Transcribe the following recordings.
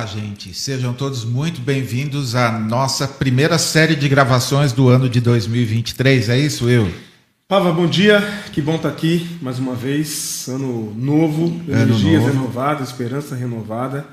Olá, gente. Sejam todos muito bem-vindos à nossa primeira série de gravações do ano de 2023. É isso, eu? Pava, bom dia. Que bom estar aqui mais uma vez. Ano novo, Ano energias novo. renovadas, esperança renovada.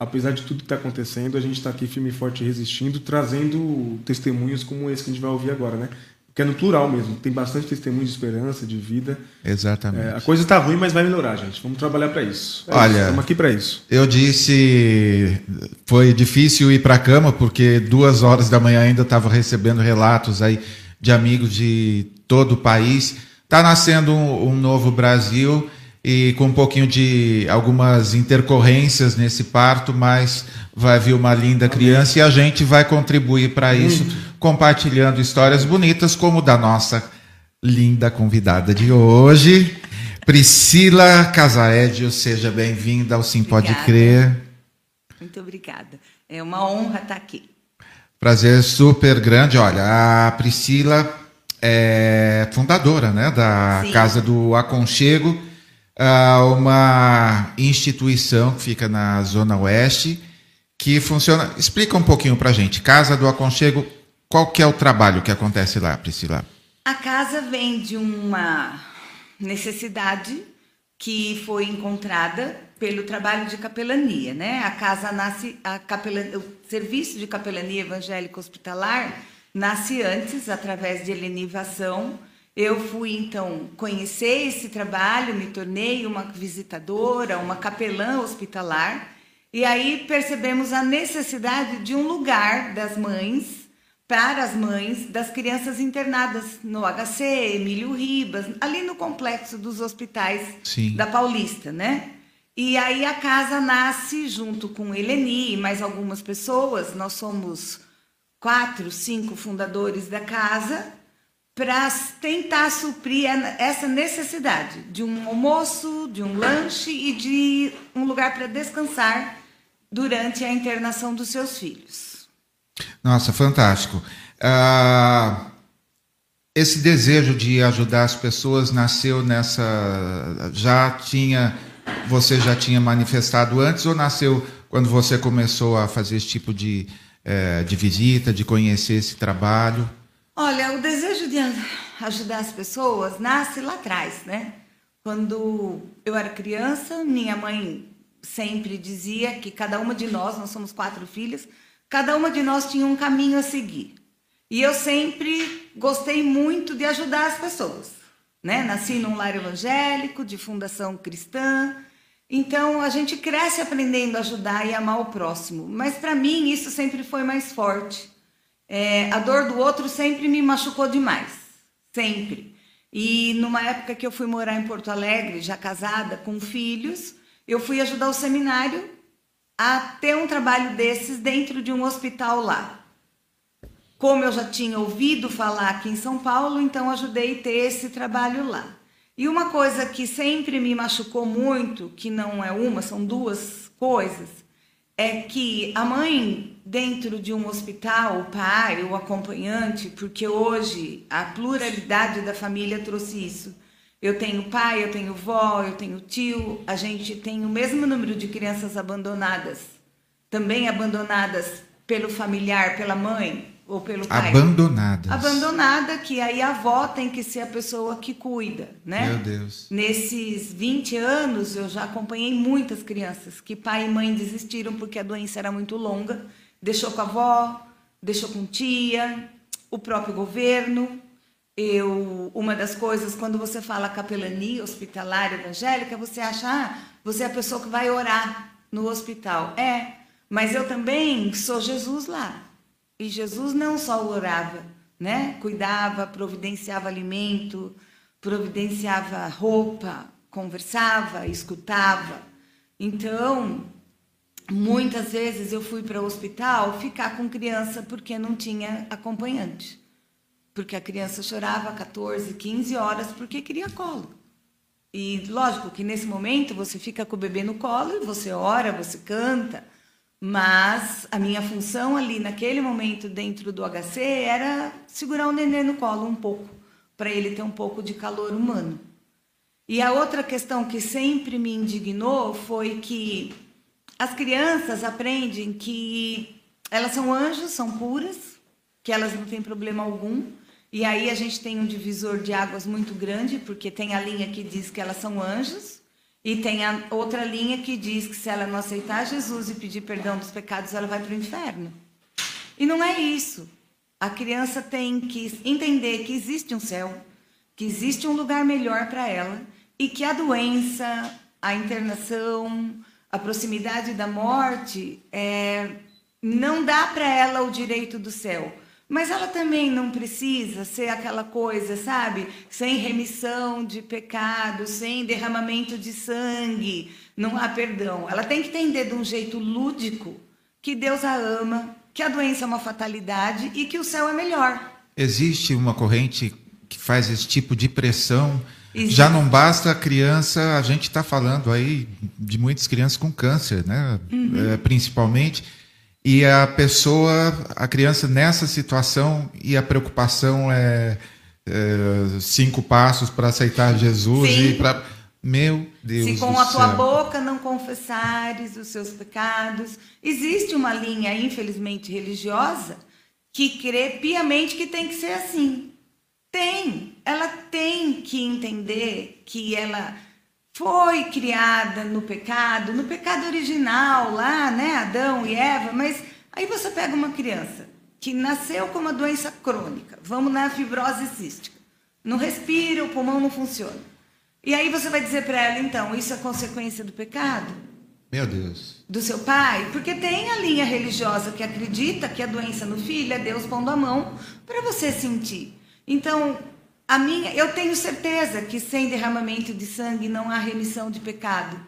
Apesar de tudo que está acontecendo, a gente está aqui firme e forte resistindo, trazendo testemunhos como esse que a gente vai ouvir agora, né? Que é no plural mesmo. Tem bastante testemunho de esperança, de vida. Exatamente. É, a coisa está ruim, mas vai melhorar, gente. Vamos trabalhar para isso. É Olha- isso, estamos aqui para isso. Eu disse, foi difícil ir para a cama porque duas horas da manhã ainda estava recebendo relatos aí de amigos de todo o país. Está nascendo um, um novo Brasil e com um pouquinho de algumas intercorrências nesse parto, mas vai vir uma linda criança e a gente vai contribuir para isso, compartilhando histórias bonitas como da nossa linda convidada de hoje. Priscila Casaedio, seja bem-vinda ao Sim Pode. Crer. Muito obrigada. É uma honra estar aqui. Prazer super grande. Olha, a Priscila é fundadora né, da Sim. Casa do Aconchego, uma instituição que fica na Zona Oeste, que funciona. Explica um pouquinho pra gente. Casa do Aconchego, qual que é o trabalho que acontece lá, Priscila? A casa vem de uma necessidade que foi encontrada pelo trabalho de capelania, né? A casa nasce, a capela- o serviço de capelania evangélica hospitalar nasce antes através de helenivação. Eu fui então conhecer esse trabalho, me tornei uma visitadora, uma capelã hospitalar, e aí percebemos a necessidade de um lugar das mães para as mães das crianças internadas no HC, Emílio Ribas, ali no complexo dos hospitais Sim. da Paulista, né? E aí a casa nasce junto com Eleni e mais algumas pessoas. Nós somos quatro, cinco fundadores da casa para tentar suprir essa necessidade de um almoço, de um lanche e de um lugar para descansar durante a internação dos seus filhos. Nossa, fantástico. Ah, esse desejo de ajudar as pessoas nasceu nessa. Já tinha. Você já tinha manifestado antes ou nasceu quando você começou a fazer esse tipo de, eh, de visita, de conhecer esse trabalho? Olha, o desejo de ajudar as pessoas nasce lá atrás, né? Quando eu era criança, minha mãe sempre dizia que cada uma de nós, nós somos quatro filhas, cada uma de nós tinha um caminho a seguir. E eu sempre gostei muito de ajudar as pessoas, né? Nasci num lar evangélico, de fundação cristã, então a gente cresce aprendendo a ajudar e amar o próximo. Mas para mim isso sempre foi mais forte. É, a dor do outro sempre me machucou demais, sempre. E numa época que eu fui morar em Porto Alegre, já casada, com filhos, eu fui ajudar o seminário a ter um trabalho desses dentro de um hospital lá. Como eu já tinha ouvido falar aqui em São Paulo, então ajudei a ter esse trabalho lá. E uma coisa que sempre me machucou muito, que não é uma, são duas coisas, é que a mãe dentro de um hospital, o pai, o acompanhante, porque hoje a pluralidade da família trouxe isso. Eu tenho pai, eu tenho vó, eu tenho tio, a gente tem o mesmo número de crianças abandonadas, também abandonadas pelo familiar, pela mãe ou pelo pai. Abandonadas. Abandonada, que aí a avó tem que ser a pessoa que cuida, né? Meu Deus. Nesses 20 anos, eu já acompanhei muitas crianças que pai e mãe desistiram porque a doença era muito longa, deixou com a avó, deixou com tia, o próprio governo. Eu, uma das coisas, quando você fala capelania hospitalar evangélica, você acha, ah, você é a pessoa que vai orar no hospital. É, mas eu também sou Jesus lá. E Jesus não só orava, né? Cuidava, providenciava alimento, providenciava roupa, conversava, escutava. Então, muitas vezes eu fui para o hospital ficar com criança porque não tinha acompanhante. Porque a criança chorava 14, 15 horas porque queria colo. E lógico que nesse momento você fica com o bebê no colo e você ora, você canta. Mas a minha função ali naquele momento dentro do HC era segurar o neném no colo um pouco, para ele ter um pouco de calor humano. E a outra questão que sempre me indignou foi que as crianças aprendem que elas são anjos, são puras, que elas não têm problema algum. E aí a gente tem um divisor de águas muito grande, porque tem a linha que diz que elas são anjos, e tem a outra linha que diz que se ela não aceitar Jesus e pedir perdão dos pecados, ela vai para o inferno. E não é isso. A criança tem que entender que existe um céu, que existe um lugar melhor para ela e que a doença, a internação, a proximidade da morte é, não dá para ela o direito do céu. Mas ela também não precisa ser aquela coisa, sabe? Sem remissão de pecado, sem derramamento de sangue, não há perdão. Ela tem que entender de um jeito lúdico que Deus a ama, que a doença é uma fatalidade e que o céu é melhor. Existe uma corrente que faz esse tipo de pressão. Existe. Já não basta a criança, a gente está falando aí de muitas crianças com câncer, né? Uhum. É, principalmente e a pessoa, a criança nessa situação e a preocupação é, é cinco passos para aceitar Jesus Sim. e para meu Deus Se com a tua boca não confessares os seus pecados, existe uma linha infelizmente religiosa que crê piamente que tem que ser assim. Tem, ela tem que entender que ela foi criada no pecado, no pecado original lá, né, Adão e Eva, mas aí você pega uma criança que nasceu com uma doença crônica, vamos na fibrose cística, não respira, o pulmão não funciona. E aí você vai dizer para ela, então, isso é consequência do pecado? Meu Deus. Do seu pai? Porque tem a linha religiosa que acredita que a doença no filho é Deus pondo a mão para você sentir. Então, a minha, eu tenho certeza que sem derramamento de sangue não há remissão de pecado.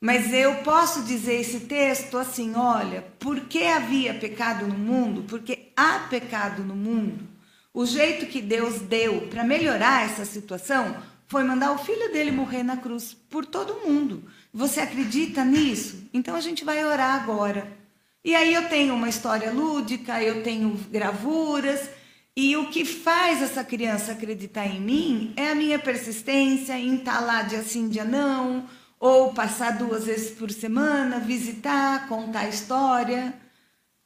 Mas eu posso dizer esse texto assim, olha, porque havia pecado no mundo? Porque há pecado no mundo. O jeito que Deus deu para melhorar essa situação foi mandar o filho dele morrer na cruz por todo mundo. Você acredita nisso? Então a gente vai orar agora. E aí eu tenho uma história lúdica, eu tenho gravuras, e o que faz essa criança acreditar em mim é a minha persistência em estar lá dia sim, dia não, ou passar duas vezes por semana, visitar, contar história.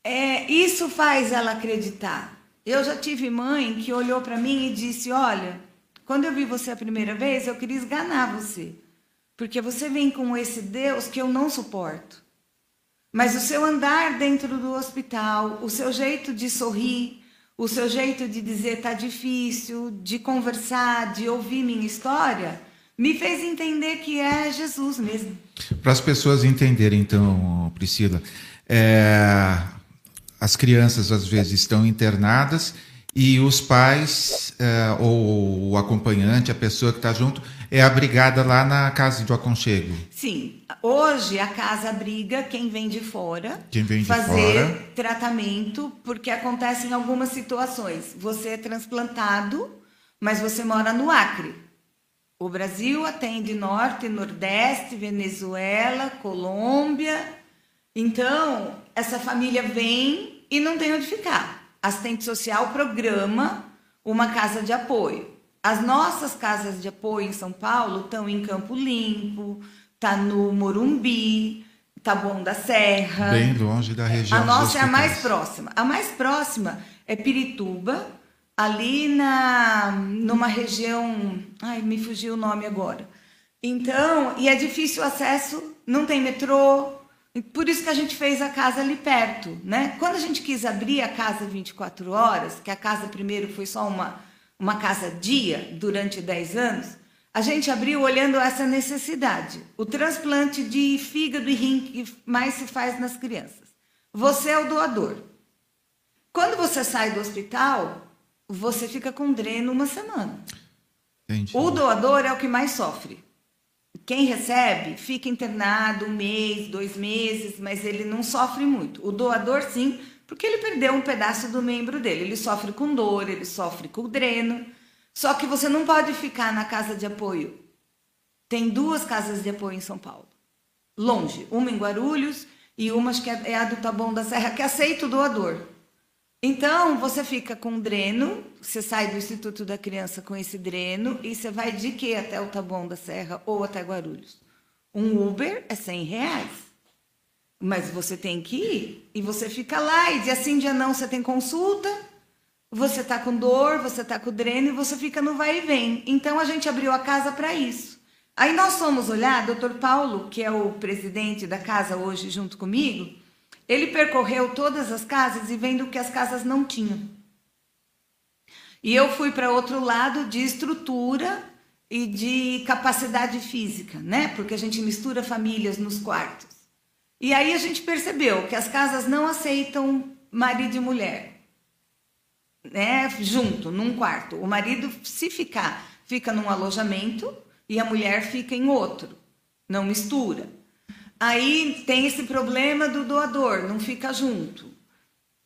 É, isso faz ela acreditar. Eu já tive mãe que olhou para mim e disse: Olha, quando eu vi você a primeira vez, eu queria esganar você, porque você vem com esse Deus que eu não suporto. Mas o seu andar dentro do hospital, o seu jeito de sorrir, o seu jeito de dizer tá difícil, de conversar, de ouvir minha história, me fez entender que é Jesus mesmo. Para as pessoas entenderem, então, Priscila, é, as crianças às vezes estão internadas e os pais é, ou o acompanhante, a pessoa que está junto, é abrigada lá na casa de aconchego. Sim. Hoje a casa abriga quem vem de fora quem vem de fazer fora. tratamento, porque acontece em algumas situações. Você é transplantado, mas você mora no Acre. O Brasil atende Norte, Nordeste, Venezuela, Colômbia. Então, essa família vem e não tem onde ficar. Assistente social programa uma casa de apoio. As nossas casas de apoio em São Paulo estão em Campo Limpo, tá no Morumbi, Taboão da Serra. Bem longe da região. A nossa é a mais próxima. A mais próxima é Pirituba, ali na numa região, ai, me fugiu o nome agora. Então, e é difícil o acesso, não tem metrô. Por isso que a gente fez a casa ali perto, né? Quando a gente quis abrir a casa 24 horas, que a casa primeiro foi só uma uma casa dia durante 10 anos, a gente abriu olhando essa necessidade. O transplante de fígado e rim que mais se faz nas crianças. Você é o doador. Quando você sai do hospital, você fica com dreno uma semana. Entendi. O doador é o que mais sofre. Quem recebe fica internado um mês, dois meses, mas ele não sofre muito. O doador, sim, porque ele perdeu um pedaço do membro dele. Ele sofre com dor, ele sofre com dreno. Só que você não pode ficar na casa de apoio. Tem duas casas de apoio em São Paulo. Longe. Uma em Guarulhos e uma que é a do Taboão da Serra, que aceita o doador. Então, você fica com dreno, você sai do Instituto da Criança com esse dreno e você vai de que até o Taboão da Serra ou até Guarulhos? Um Uber é 100 reais. Mas você tem que ir. E você fica lá, e dia sim, dia não, você tem consulta, você tá com dor, você tá com dreno, e você fica no vai e vem. Então a gente abriu a casa para isso. Aí nós fomos olhar, doutor Paulo, que é o presidente da casa hoje junto comigo, ele percorreu todas as casas e vendo que as casas não tinham. E eu fui para outro lado de estrutura e de capacidade física, né? Porque a gente mistura famílias nos quartos. E aí a gente percebeu que as casas não aceitam marido e mulher, né? Junto, num quarto. O marido, se ficar, fica num alojamento e a mulher fica em outro. Não mistura. Aí tem esse problema do doador, não fica junto.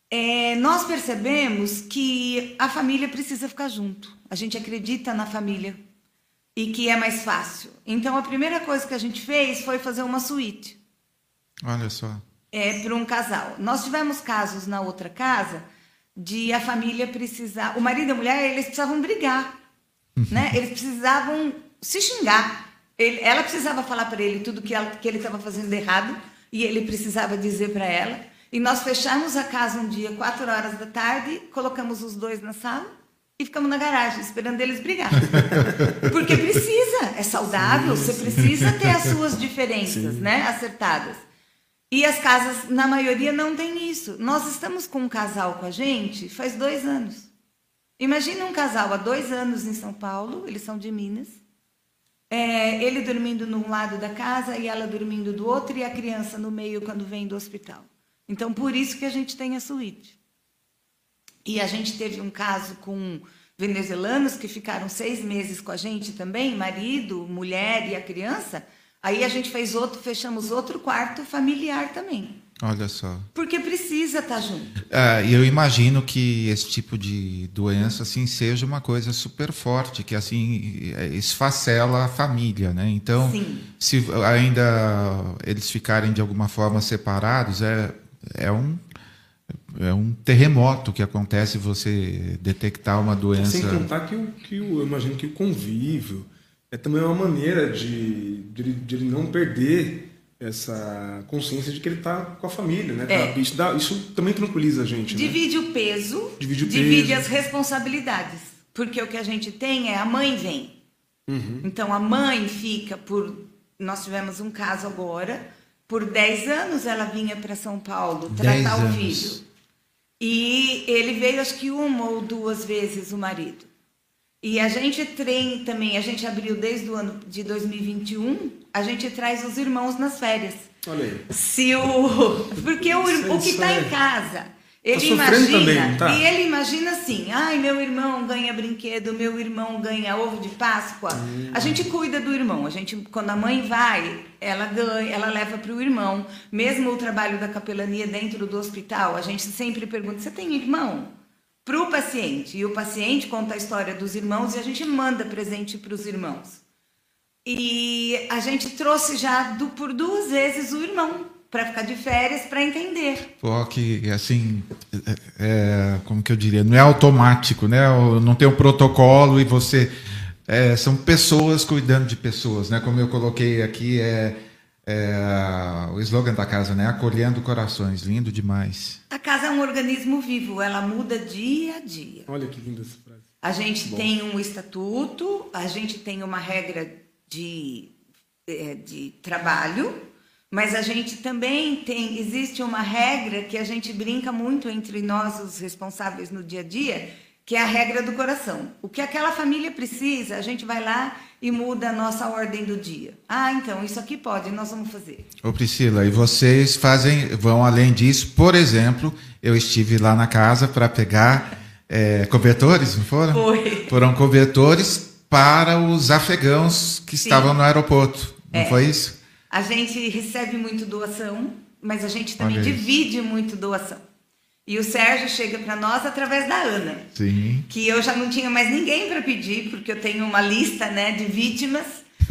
É, nós percebemos que a família precisa ficar junto. A gente acredita na família e que é mais fácil. Então a primeira coisa que a gente fez foi fazer uma suíte. Olha só. É para um casal. Nós tivemos casos na outra casa de a família precisar, o marido e a mulher, eles precisavam brigar, né? Eles precisavam se xingar. Ele, ela precisava falar para ele tudo que, ela, que ele estava fazendo errado e ele precisava dizer para ela. E nós fechamos a casa um dia, quatro horas da tarde, colocamos os dois na sala e ficamos na garagem esperando eles brigar. Porque precisa, é saudável, sim, você precisa ter as suas diferenças, sim. né, acertadas. E as casas, na maioria, não tem isso. Nós estamos com um casal com a gente faz dois anos. Imagina um casal há dois anos em São Paulo, eles são de Minas. É, ele dormindo num lado da casa e ela dormindo do outro, e a criança no meio quando vem do hospital. Então, por isso que a gente tem a suíte. E a gente teve um caso com venezuelanos que ficaram seis meses com a gente também, marido, mulher e a criança. Aí a gente fez outro, fechamos outro quarto familiar também. Olha só. Porque precisa estar tá junto. É, e eu imagino que esse tipo de doença assim seja uma coisa super forte, que assim esfacela a família, né? Então, Sim. se ainda eles ficarem de alguma forma separados, é, é um é um terremoto que acontece você detectar uma doença. Sem contar que, o, que o, eu imagino que o convívio é também uma maneira de, de, de ele não perder essa consciência de que ele está com a família, né? É. Isso, dá, isso, também tranquiliza a gente. Né? Divide né? o peso, divide, o divide peso. as responsabilidades. Porque o que a gente tem é a mãe vem. Uhum. Então a mãe fica por. Nós tivemos um caso agora por 10 anos ela vinha para São Paulo tratar o filho. E ele veio acho que uma ou duas vezes o marido. E a gente treina também, a gente abriu desde o ano de 2021, a gente traz os irmãos nas férias. Olha aí. Se o, porque o, o que está em casa ele tá imagina, também, tá? e ele imagina assim, ai, meu irmão ganha brinquedo, meu irmão ganha ovo de Páscoa. Hum. A gente cuida do irmão, a gente, quando a mãe vai, ela ganha, ela leva para o irmão. Mesmo o trabalho da capelania dentro do hospital, a gente sempre pergunta, você tem irmão? Para o paciente. E o paciente conta a história dos irmãos e a gente manda presente para os irmãos. E a gente trouxe já do, por duas vezes o irmão para ficar de férias para entender. Pô, que assim, é, é, como que eu diria, não é automático, né? Não tem um protocolo e você é, são pessoas cuidando de pessoas, né? Como eu coloquei aqui é, é, o slogan da casa, né? Acolhendo corações, lindo demais. A casa é um organismo vivo, ela muda dia a dia. Olha que linda essa frase. A gente Bom. tem um estatuto, a gente tem uma regra de, é, de trabalho mas a gente também tem, existe uma regra que a gente brinca muito entre nós, os responsáveis no dia a dia, que é a regra do coração. O que aquela família precisa, a gente vai lá e muda a nossa ordem do dia. Ah, então, isso aqui pode, nós vamos fazer. Ô Priscila, e vocês fazem, vão além disso, por exemplo, eu estive lá na casa para pegar é, cobertores, não foram? Foi. Foram cobertores para os afegãos que Sim. estavam no aeroporto, não é. foi isso? A gente recebe muito doação, mas a gente também divide muito doação. E o Sérgio chega para nós através da Ana. Sim. Que eu já não tinha mais ninguém para pedir, porque eu tenho uma lista né, de vítimas.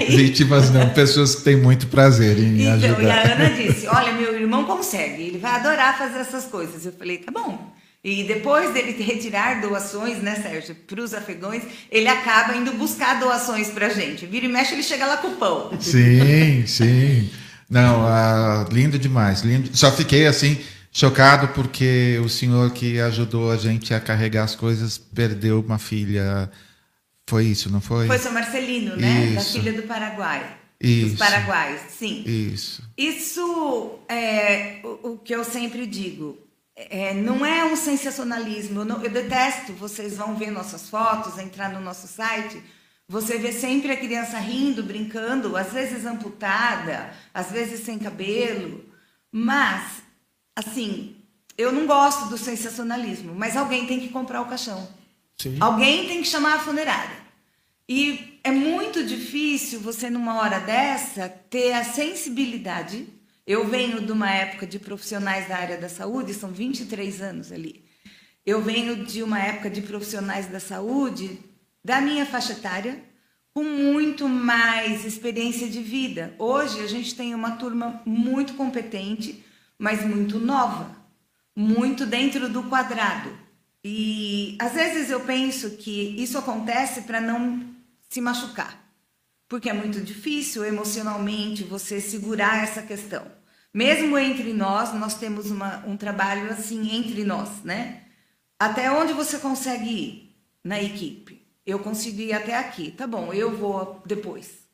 Aí... Vítimas não, pessoas que têm muito prazer em então, ajudar. E a Ana disse: Olha, meu irmão consegue, ele vai adorar fazer essas coisas. Eu falei: Tá bom. E depois dele retirar doações, né, Sérgio, para os afegões, ele acaba indo buscar doações para a gente. Vira e mexe, ele chega lá com o pão. Sim, sim. Não, ah, lindo demais. Lindo. Só fiquei assim chocado porque o senhor que ajudou a gente a carregar as coisas perdeu uma filha. Foi isso, não foi? Foi seu Marcelino, né? Da Isso. filha do Paraguai. Isso. Dos paraguaios, sim. Isso. Isso é o, o que eu sempre digo. É, não é um sensacionalismo. Eu, não- eu detesto. Vocês vão ver nossas fotos, entrar no nosso site. Você vê sempre a criança rindo, brincando, às vezes amputada, às vezes sem cabelo. Mas, assim, eu não gosto do sensacionalismo. Mas alguém tem que comprar o caixão. Sim. Alguém tem que chamar a funerária. E é muito difícil você, numa hora dessa, ter a sensibilidade. Eu venho de uma época de profissionais da área da saúde, são 23 anos ali. Eu venho de uma época de profissionais da saúde da minha faixa etária, com muito mais experiência de vida. Hoje a gente tem uma turma muito competente, mas muito nova, muito dentro do quadrado. E às vezes eu penso que isso acontece para não se machucar, porque é muito difícil emocionalmente você segurar essa questão. Mesmo entre nós, nós temos uma- um trabalho assim entre nós, né? Até onde você consegue ir na equipe? Eu consigo ir até aqui, tá bom? Eu vou depois,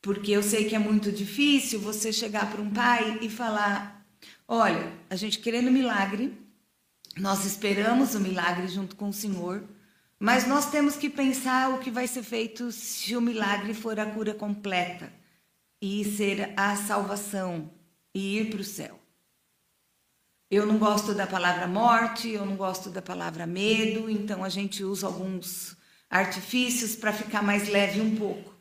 porque eu sei que é muito difícil você chegar para um pai e falar: olha, a gente querendo milagre, nós esperamos o milagre junto com o Senhor, mas nós temos que pensar o que vai ser feito se o milagre for a cura completa e ser a salvação e ir para o céu. Eu não gosto da palavra morte, eu não gosto da palavra medo, então a gente usa alguns artifícios para ficar mais leve um pouco.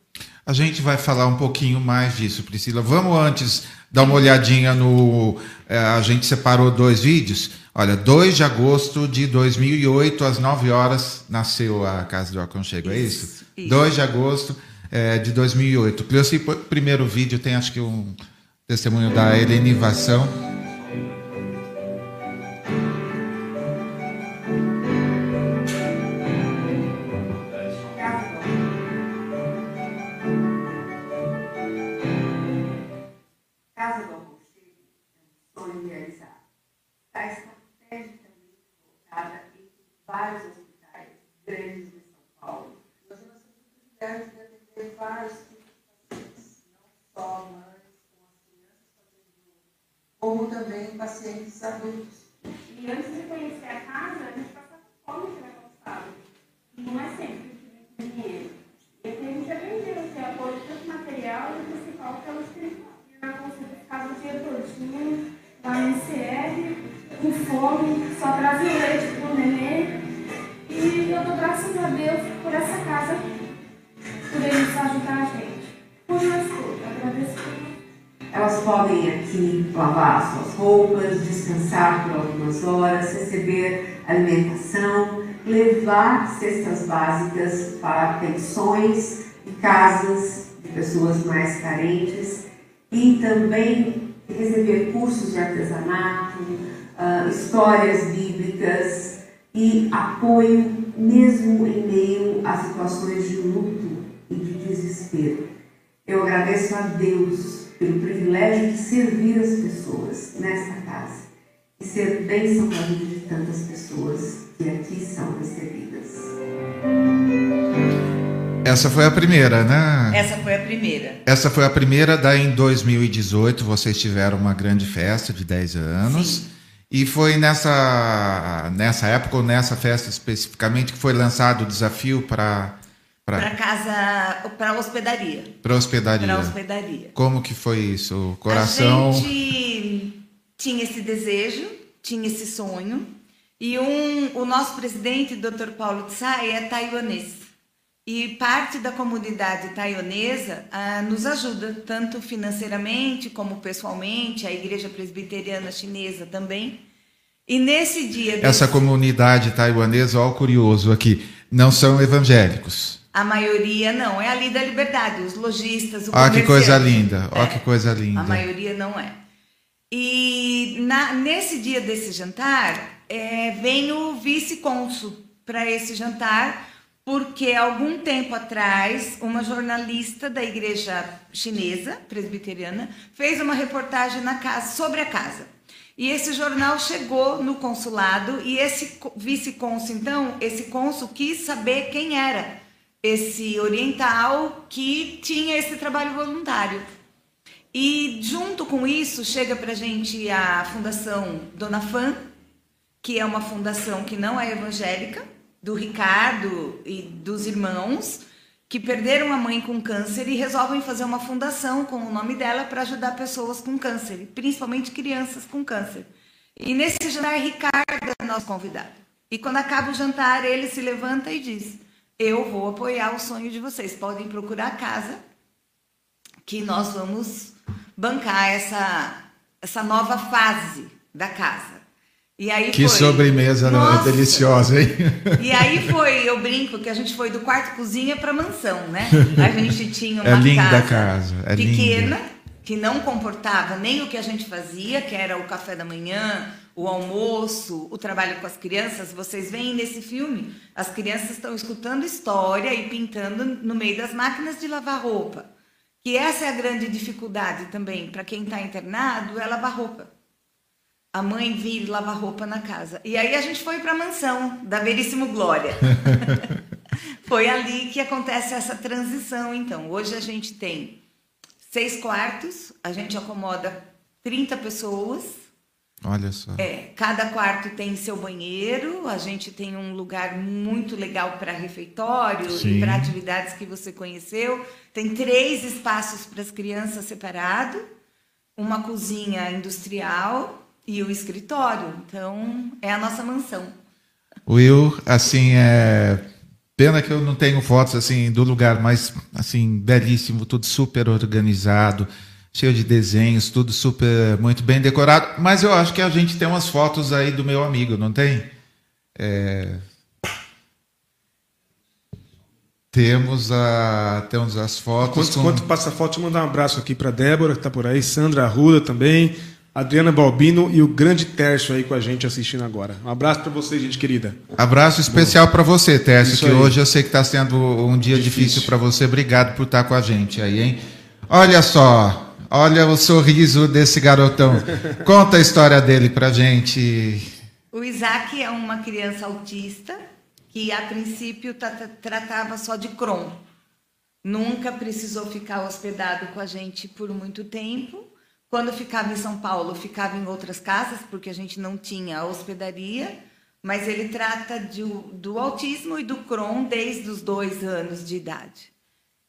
A gente vai falar um pouquinho mais disso, Priscila. Vamos antes dar uma olhadinha no. eh, a gente separou dois vídeos. Olha, 2 de agosto de 2008, às 9 horas, nasceu a Casa do Aconchego, é isso? Isso, isso. 2 de agosto eh, de 2008. Cleuci, pô- primeiro vídeo tem acho que um testemunho da Helenivação. Pacientes adultos. Horas, receber alimentação, levar cestas básicas para pensões e casas de pessoas mais carentes e também receber cursos de artesanato, ah, histórias bíblicas e apoio mesmo em meio a situações de luto e de desespero. Eu agradeço a Deus pelo privilégio de servir as pessoas nesta casa e ser bênção na vida de tantas pessoas que aqui são recebidas. Essa foi a primeira, né? Essa foi a primeira. Essa foi a primeira, daí em 2018 vocês tiveram uma grande festa de 10 anos. Sim. E foi nessa, nessa época, ou nessa festa especificamente, que foi lançado o desafio para Para casa, para hospedaria. a hospedaria. Para hospedaria. Como que foi isso? O coração. A gente tinha esse desejo, tinha esse sonho. E um, o nosso presidente, Dr. Paulo Tsai, é taiwanês. E parte da comunidade taiwanesa ah, nos ajuda, tanto financeiramente como pessoalmente, a Igreja Presbiteriana Chinesa também. E nesse dia. Essa desse- comunidade taiwanesa, ó, o curioso aqui, não são evangélicos. A maioria não, é ali da liberdade, os lojistas, o Ó, que coisa linda, ó, É. que coisa linda. A maioria não é. E na- nesse dia desse jantar, é, vem o vice-cônsul para esse jantar, porque algum tempo atrás, uma jornalista da igreja chinesa, presbiteriana, fez uma reportagem na casa sobre a casa. E esse jornal chegou no consulado e esse vice-cônsul, então, esse cônsul quis saber quem era esse oriental que tinha esse trabalho voluntário. E junto com isso chega para a gente a Fundação Dona Fã, que é uma fundação que não é evangélica, do Ricardo e dos irmãos, que perderam a mãe com câncer e resolvem fazer uma fundação com o nome dela para ajudar pessoas com câncer, principalmente crianças com câncer. E nesse jantar, Ricardo é nosso convidado. E quando acaba o jantar, ele se levanta e diz: Eu vou apoiar o sonho de vocês. Podem procurar a casa, que nós vamos bancar essa, essa nova fase da casa. E aí que foi, sobremesa nossa, deliciosa, hein? E aí foi, eu brinco que a gente foi do quarto cozinha para mansão, né? A gente tinha é uma é linda casa, casa é pequena, linda. que não comportava nem o que a gente fazia, que era o café da manhã, o almoço, o trabalho com as crianças. Vocês veem nesse filme, as crianças estão escutando história e pintando no meio das máquinas de lavar roupa. Que essa é a grande dificuldade também para quem está internado, é lavar roupa a mãe vir lavar roupa na casa. E aí a gente foi para a mansão da Veríssimo Glória. foi ali que acontece essa transição, então. Hoje a gente tem seis quartos, a gente acomoda 30 pessoas. Olha só. É, cada quarto tem seu banheiro, a gente tem um lugar muito legal para refeitório Sim. e para atividades que você conheceu. Tem três espaços para as crianças separado, uma cozinha industrial e o escritório. Então, é a nossa mansão. Will, assim, é pena que eu não tenho fotos assim do lugar, mas assim, belíssimo, tudo super organizado, cheio de desenhos, tudo super muito bem decorado, mas eu acho que a gente tem umas fotos aí do meu amigo, não tem? É... Temos, a, temos as fotos. Enquanto, com... enquanto passa a foto, eu mandar um abraço aqui para Débora, que está por aí, Sandra Arruda também, Adriana Balbino e o grande Tércio aí com a gente assistindo agora. Um abraço para você, gente querida. Abraço especial para você, Tércio, Isso que aí. hoje eu sei que está sendo um dia difícil, difícil para você. Obrigado por estar tá com a gente aí, hein? Olha só, olha o sorriso desse garotão. Conta a história dele para gente. O Isaac é uma criança autista que a princípio tratava só de Crohn. Nunca precisou ficar hospedado com a gente por muito tempo quando ficava em São Paulo, ficava em outras casas, porque a gente não tinha hospedaria, mas ele trata de, do autismo e do Crohn desde os dois anos de idade.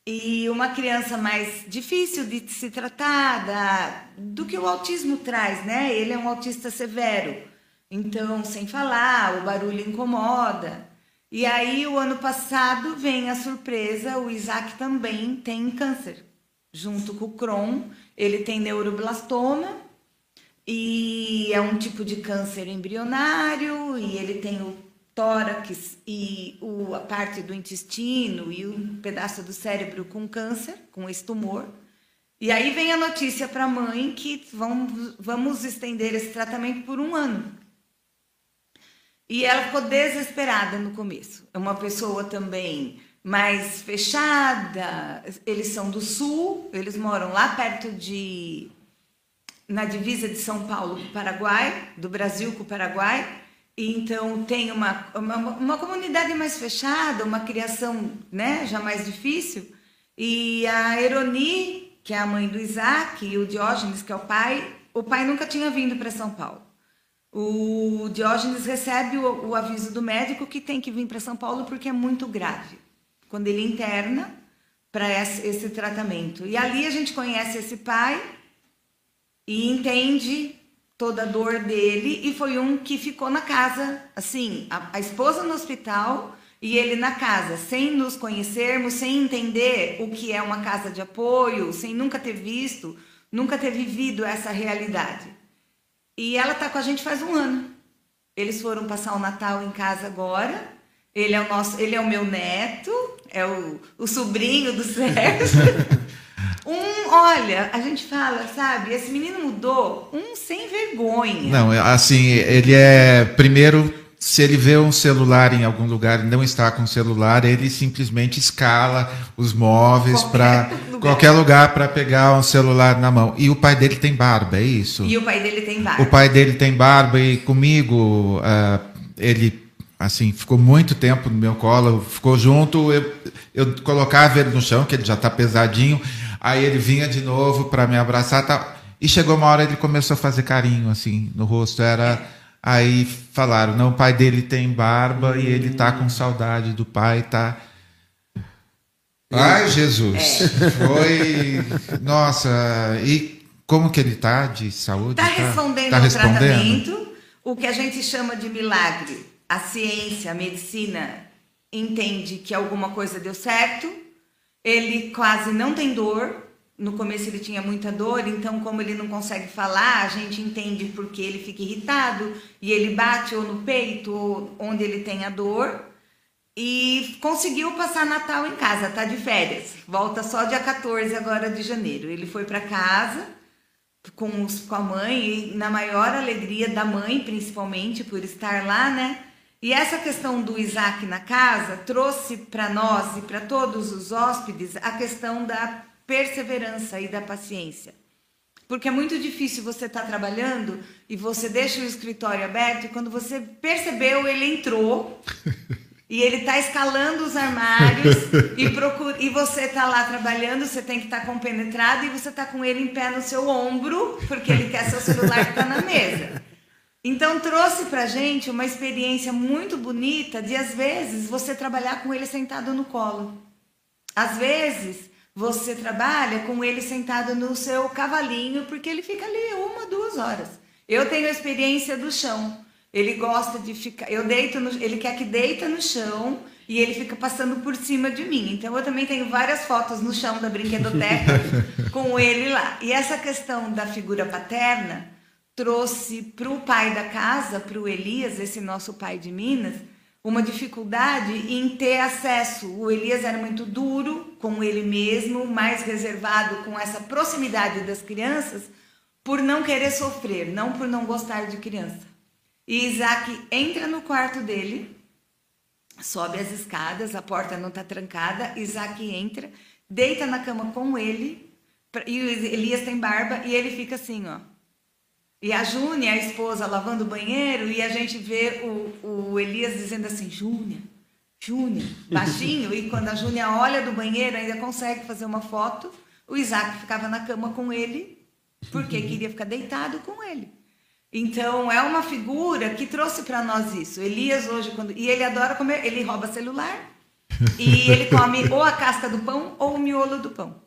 E uma criança mais difícil de se tratar da, do que o autismo traz, né? Ele é um autista severo, então, sem falar, o barulho incomoda. E aí, o ano passado, vem a surpresa: o Isaac também tem câncer, junto com o Crohn ele tem neuroblastoma e é um tipo de câncer embrionário e ele tem o tórax e o, a parte do intestino e um pedaço do cérebro com câncer, com esse tumor. E aí vem a notícia para a mãe que vamos, vamos estender esse tratamento por um ano. E ela ficou desesperada no começo. É uma pessoa também mais fechada. Eles são do sul, eles moram lá perto de. na divisa de São Paulo com o Paraguai, do Brasil com o Paraguai. Então tem uma, uma, uma comunidade mais fechada, uma criação né, já mais difícil. E a Eroni, que é a mãe do Isaac, e o Diógenes, que é o pai, o pai nunca tinha vindo para São Paulo. O Diógenes recebe o, o aviso do médico que tem que vir para São Paulo porque é muito grave quando ele interna para esse, esse tratamento. E ali a gente conhece esse pai e entende toda a dor dele e foi um que ficou na casa, assim, a, a, esposa no hospital e ele na casa, sem nos conhecermos, sem entender o que é uma casa de apoio, sem nunca ter visto, nunca ter vivido essa realidade. E ela está com a gente faz um ano. Eles foram passar o Natal em casa agora. Ele é o nosso, ele é o meu neto é o, o sobrinho do Sérgio. Um, olha, a gente fala, sabe, esse menino mudou, um sem vergonha. Não, assim, ele é primeiro se ele vê um celular em algum lugar e não está com o celular, ele simplesmente escala os móveis para qualquer lugar para pegar um celular na mão. E o pai dele tem barba, é isso? E o pai dele tem barba. O pai dele tem barba e comigo ah, ele assim ficou muito tempo no meu colo, ficou junto. Eu, eu colocava ele no chão, que ele já está pesadinho. Aí ele vinha de novo para me abraçar, tal. E chegou uma hora ele começou a fazer carinho assim no rosto. Era aí falaram, não, o pai dele tem barba e ele tá com saudade do pai, tá. Ai, Jesus. Foi. Nossa, e como que ele tá de saúde? Está respondendo tá ao respondendo? tratamento, o que a gente chama de milagre. A ciência, a medicina entende que alguma coisa deu certo. Ele quase não tem dor. No começo ele tinha muita dor, então como ele não consegue falar, a gente entende porque ele fica irritado e ele bate ou no peito ou onde ele tem a dor. E conseguiu passar Natal em casa, tá de férias. Volta só dia 14 agora de janeiro. Ele foi para casa com, os, com a mãe e na maior alegria da mãe, principalmente por estar lá, né? E essa questão do Isaac na casa trouxe para nós e para todos os hóspedes a questão da perseverança e da paciência. Porque é muito difícil você estar trabalhando e você deixa o escritório aberto e quando você percebeu, ele entrou e ele está escalando os armários e, procura, e você está lá trabalhando, você tem que estar compenetrado e você está com ele em pé no seu ombro, porque ele quer seu celular que está na mesa. Então trouxe pra gente uma experiência muito bonita de às vezes você trabalhar com ele sentado no colo. Às vezes você trabalha com ele sentado no seu cavalinho, porque ele fica ali uma, duas horas. Eu tenho a experiência do chão. Ele gosta de ficar. Eu deito no, ele quer que deita no chão e ele fica passando por cima de mim. Então eu também tenho várias fotos no chão da brinquedoteca com ele lá. E essa questão da figura paterna trouxe para o pai da casa, para o Elias, esse nosso pai de Minas, uma dificuldade em ter acesso. O Elias era muito duro com ele mesmo, mais reservado com essa proximidade das crianças, por não querer sofrer, não por não gostar de criança. E Isaac entra no quarto dele, sobe as escadas, a porta não está trancada, Isaac entra, deita na cama com ele, e Elias tem barba, e ele fica assim, ó. E a Júnia, a esposa, lavando o banheiro, e a gente vê o, o Elias dizendo assim, Júnia, Júnia, baixinho, e quando a Júnia olha do banheiro, ainda consegue fazer uma foto, o Isaac ficava na cama com ele, porque queria ficar deitado com ele. Então, é uma figura que trouxe para nós isso. Elias hoje, quando. E ele adora comer, ele rouba celular e ele come ou a casca do pão ou o miolo do pão.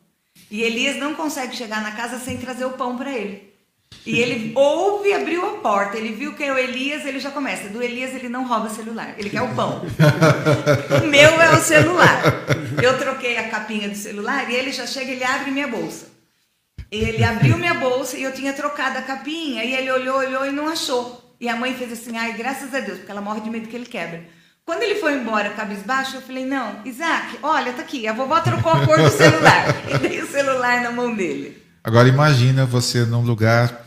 E Elias não consegue chegar na casa sem trazer o pão para ele. E ele ouve, abriu a porta, ele viu que é o Elias, ele já começa. Do Elias ele não rouba celular, ele quer o pão. o meu é o celular. Eu troquei a capinha do celular e ele já chega, ele abre minha bolsa. Ele abriu minha bolsa e eu tinha trocado a capinha e ele olhou, olhou e não achou. E a mãe fez assim, ai, graças a Deus, porque ela morre de medo que ele quebra. Quando ele foi embora cabisbaixo, eu falei, não, Isaac, olha, tá aqui, a vovó trocou a cor do celular. E dei o celular na mão dele. Agora imagina você num lugar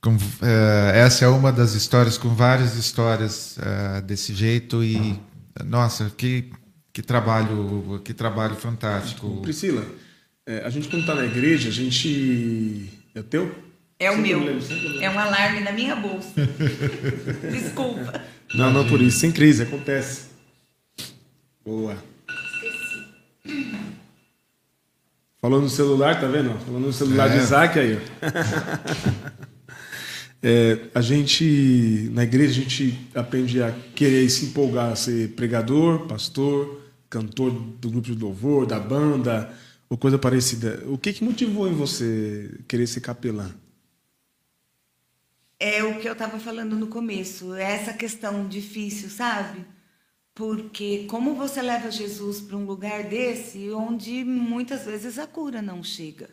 com, eh, essa é uma das histórias com várias histórias eh, desse jeito e nossa que que trabalho que trabalho fantástico Priscila, é, a gente quando está na igreja, a gente. É o teu? É o Sem meu. problema. É um alarme na minha bolsa. Desculpa. Não, não por isso. Sem crise, acontece. Boa. Falou no celular, tá vendo? Falou no celular de É. Isaac aí, ó. É, a gente, na igreja, a gente aprende a querer se empolgar, a ser pregador, pastor, cantor do grupo de louvor, da banda, ou coisa parecida. O que, que motivou em você querer ser capelã? É o que eu estava falando no começo, é essa questão difícil, sabe? Porque como você leva Jesus para um lugar desse onde muitas vezes a cura não chega?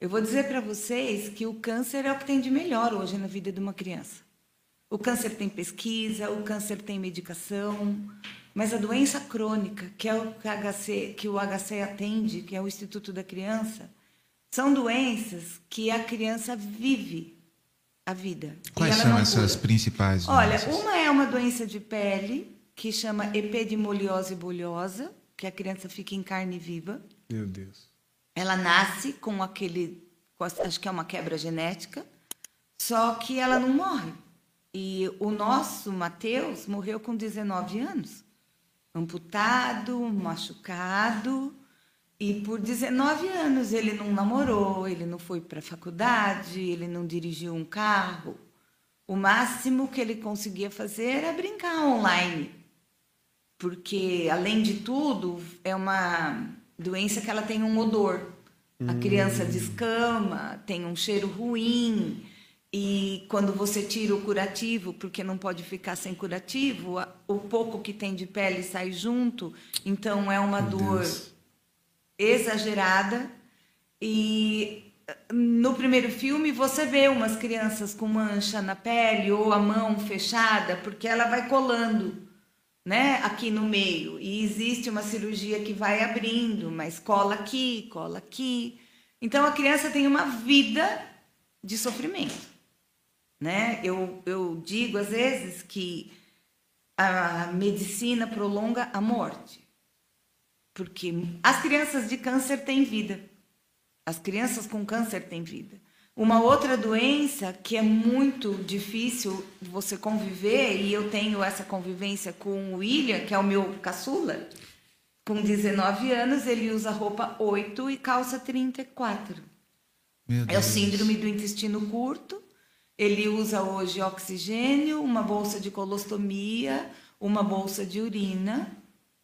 Eu vou dizer para vocês que o câncer é o que tem de melhor hoje na vida de uma criança. O câncer tem pesquisa, o câncer tem medicação, mas a doença crônica, que é o HC, que o HC atende, que é o Instituto da Criança, são doenças que a criança vive a vida. Quais são essas cura. principais Olha, doenças? uma é uma doença de pele que chama epidemoliose bulhosa, que a criança fica em carne viva. Meu Deus. Ela nasce com aquele, acho que é uma quebra genética, só que ela não morre. E o nosso Mateus morreu com 19 anos, amputado, machucado, e por 19 anos ele não namorou, ele não foi para a faculdade, ele não dirigiu um carro. O máximo que ele conseguia fazer era brincar online porque além de tudo é uma doença que ela tem um odor. A criança descama, tem um cheiro ruim. E quando você tira o curativo, porque não pode ficar sem curativo, o pouco que tem de pele sai junto, então é uma dor exagerada. E no primeiro filme você vê umas crianças com mancha na pele ou a mão fechada porque ela vai colando né, aqui no meio. E existe uma cirurgia que vai abrindo, mas cola aqui, cola aqui. Então a criança tem uma vida de sofrimento. Né? Eu, eu digo às vezes que a medicina prolonga a morte. Porque as crianças de câncer têm vida. As crianças com câncer têm vida. Uma outra doença que é muito difícil você conviver, e eu tenho essa convivência com o William, que é o meu caçula, com 19 anos, ele usa roupa 8 e calça 34. Meu É o Deus. síndrome do intestino curto. Ele usa hoje oxigênio, uma bolsa de colostomia, uma bolsa de urina,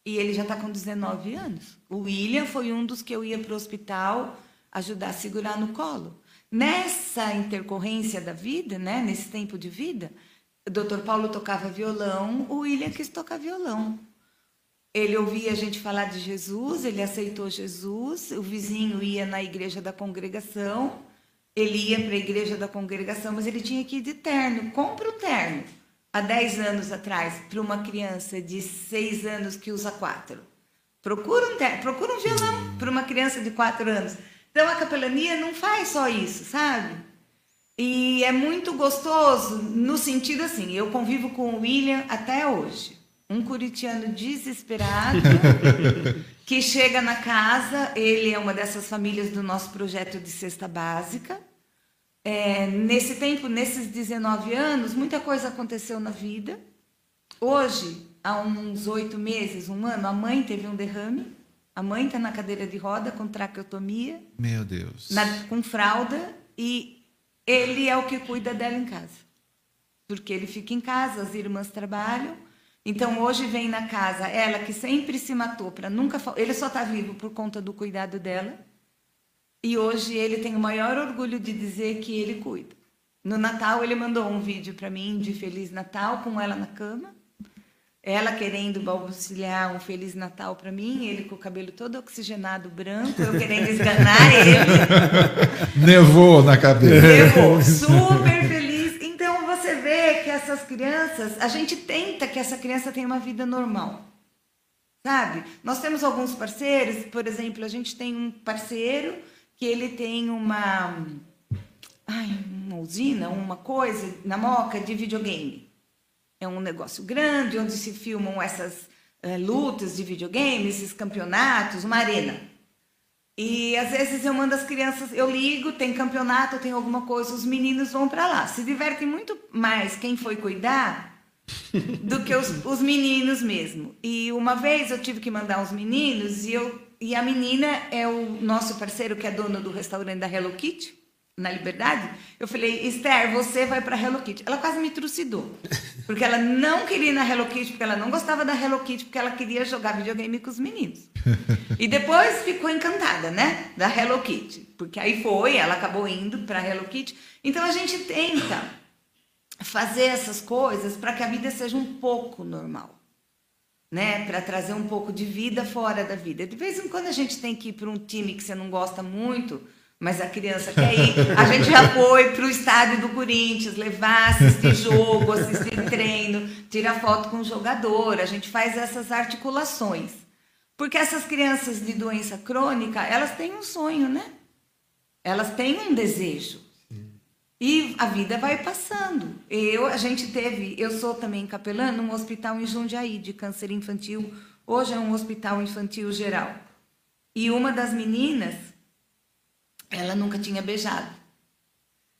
e ele já está com 19 anos. O William foi um dos que eu ia para o hospital ajudar a segurar no colo. Nessa intercorrência da vida, né, nesse tempo de vida, o Dr. Paulo tocava violão, o William quis tocar violão. Ele ouvia a gente falar de Jesus, ele aceitou Jesus, o vizinho ia na igreja da congregação, ele ia para a igreja da congregação, mas ele tinha que ir de terno. Compra um terno. Há 10 anos atrás, para uma criança de 6 anos que usa 4. Procura um, terno, procura um violão para uma criança de 4 anos. Então a capelania não faz só isso, sabe? E é muito gostoso no sentido assim, eu convivo com o William até hoje. Um curitiano desesperado que chega na casa, ele é uma dessas famílias do nosso projeto de cesta básica. É, nesse tempo, nesses 19 anos, muita coisa aconteceu na vida. Hoje, há uns oito meses, um ano, a mãe teve um derrame. A mãe está na cadeira de roda com traqueotomia Meu Deus. na- com fralda e ele é o que cuida dela em casa. Porque ele fica em casa, as irmãs trabalham. Então hoje vem na casa ela que sempre se matou para nunca. Ele só está vivo por conta do cuidado dela. E hoje ele tem o maior orgulho de dizer que ele cuida. No Natal ele mandou um vídeo para mim de Feliz Natal com ela na cama. Ela querendo balbuciar um Feliz Natal para mim, ele com o cabelo todo oxigenado branco, eu querendo esganar ele. Nevou na cabeça. Eu super feliz. Então você vê que essas crianças, a gente tenta que essa criança tenha uma vida normal. Sabe? Nós temos alguns parceiros, por exemplo, a gente tem um parceiro que ele tem uma ai, uma usina, uma coisa na Moca de videogame. É um negócio grande onde se filmam essas eh, lutas de videogame, esses campeonatos, uma arena. E às vezes eu mando as crianças, eu ligo, tem campeonato, tem alguma coisa, os meninos vão para lá. Se divertem muito mais quem foi cuidar do que os, os meninos mesmo. E uma vez eu tive que mandar uns meninos e, eu, e a menina é o nosso parceiro que é dono do restaurante da Hello Kitty, na Liberdade. Eu falei, Esther, você vai para Hello Kitty. Ela quase me trucidou. Porque ela não queria ir na Hello Kitty, porque ela não gostava da Hello Kitty, porque ela queria jogar videogame com os meninos. E depois ficou encantada, né? Da Hello Kitty. Porque aí foi, ela acabou indo para Hello Kitty. Então a gente tenta fazer essas coisas para que a vida seja um pouco normal. Né, para trazer um pouco de vida fora da vida. De vez em quando a gente tem que ir para um time que você não gosta muito, mas a criança quer ir. A gente já foi para o estádio do Corinthians, levar, assistir jogo, assistir treino, tirar foto com o jogador. A gente faz essas articulações. Porque essas crianças de doença crônica, elas têm um sonho, né? Elas têm um desejo. E a vida vai passando. Eu, a gente teve, eu sou também capelã num hospital em Jundiaí de câncer infantil. Hoje é um hospital infantil geral. E uma das meninas, ela nunca tinha beijado.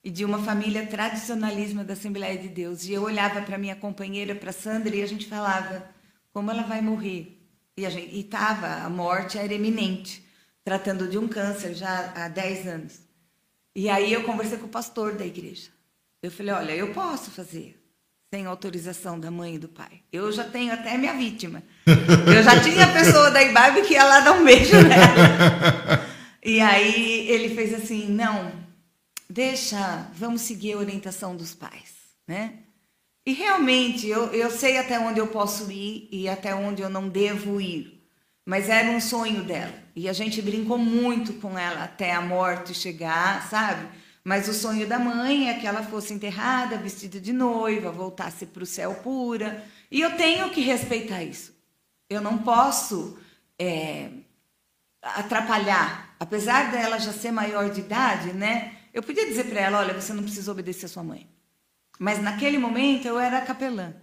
E de uma família tradicionalismo da Assembleia de Deus. E eu olhava para minha companheira, para Sandra, e a gente falava: como ela vai morrer? E estava, a morte era iminente, tratando de um câncer já há 10 anos. E aí eu conversei com o pastor da igreja. Eu falei, olha, eu posso fazer sem autorização da mãe e do pai. Eu já tenho até minha vítima. Eu já tinha a pessoa da Ibabe que ia lá dar um beijo nela. E aí ele fez assim, não, deixa, vamos seguir a orientação dos pais, né? E realmente eu, eu sei até onde eu posso ir e até onde eu não devo ir. Mas era um sonho dela. E a gente brincou muito com ela até a morte chegar, sabe? Mas o sonho da mãe é que ela fosse enterrada, vestida de noiva, voltasse para o céu pura. E eu tenho que respeitar isso. Eu não posso é, atrapalhar. Apesar dela já ser maior de idade, né? Eu podia dizer para ela: olha, você não precisa obedecer a sua mãe. Mas naquele momento eu era capelã.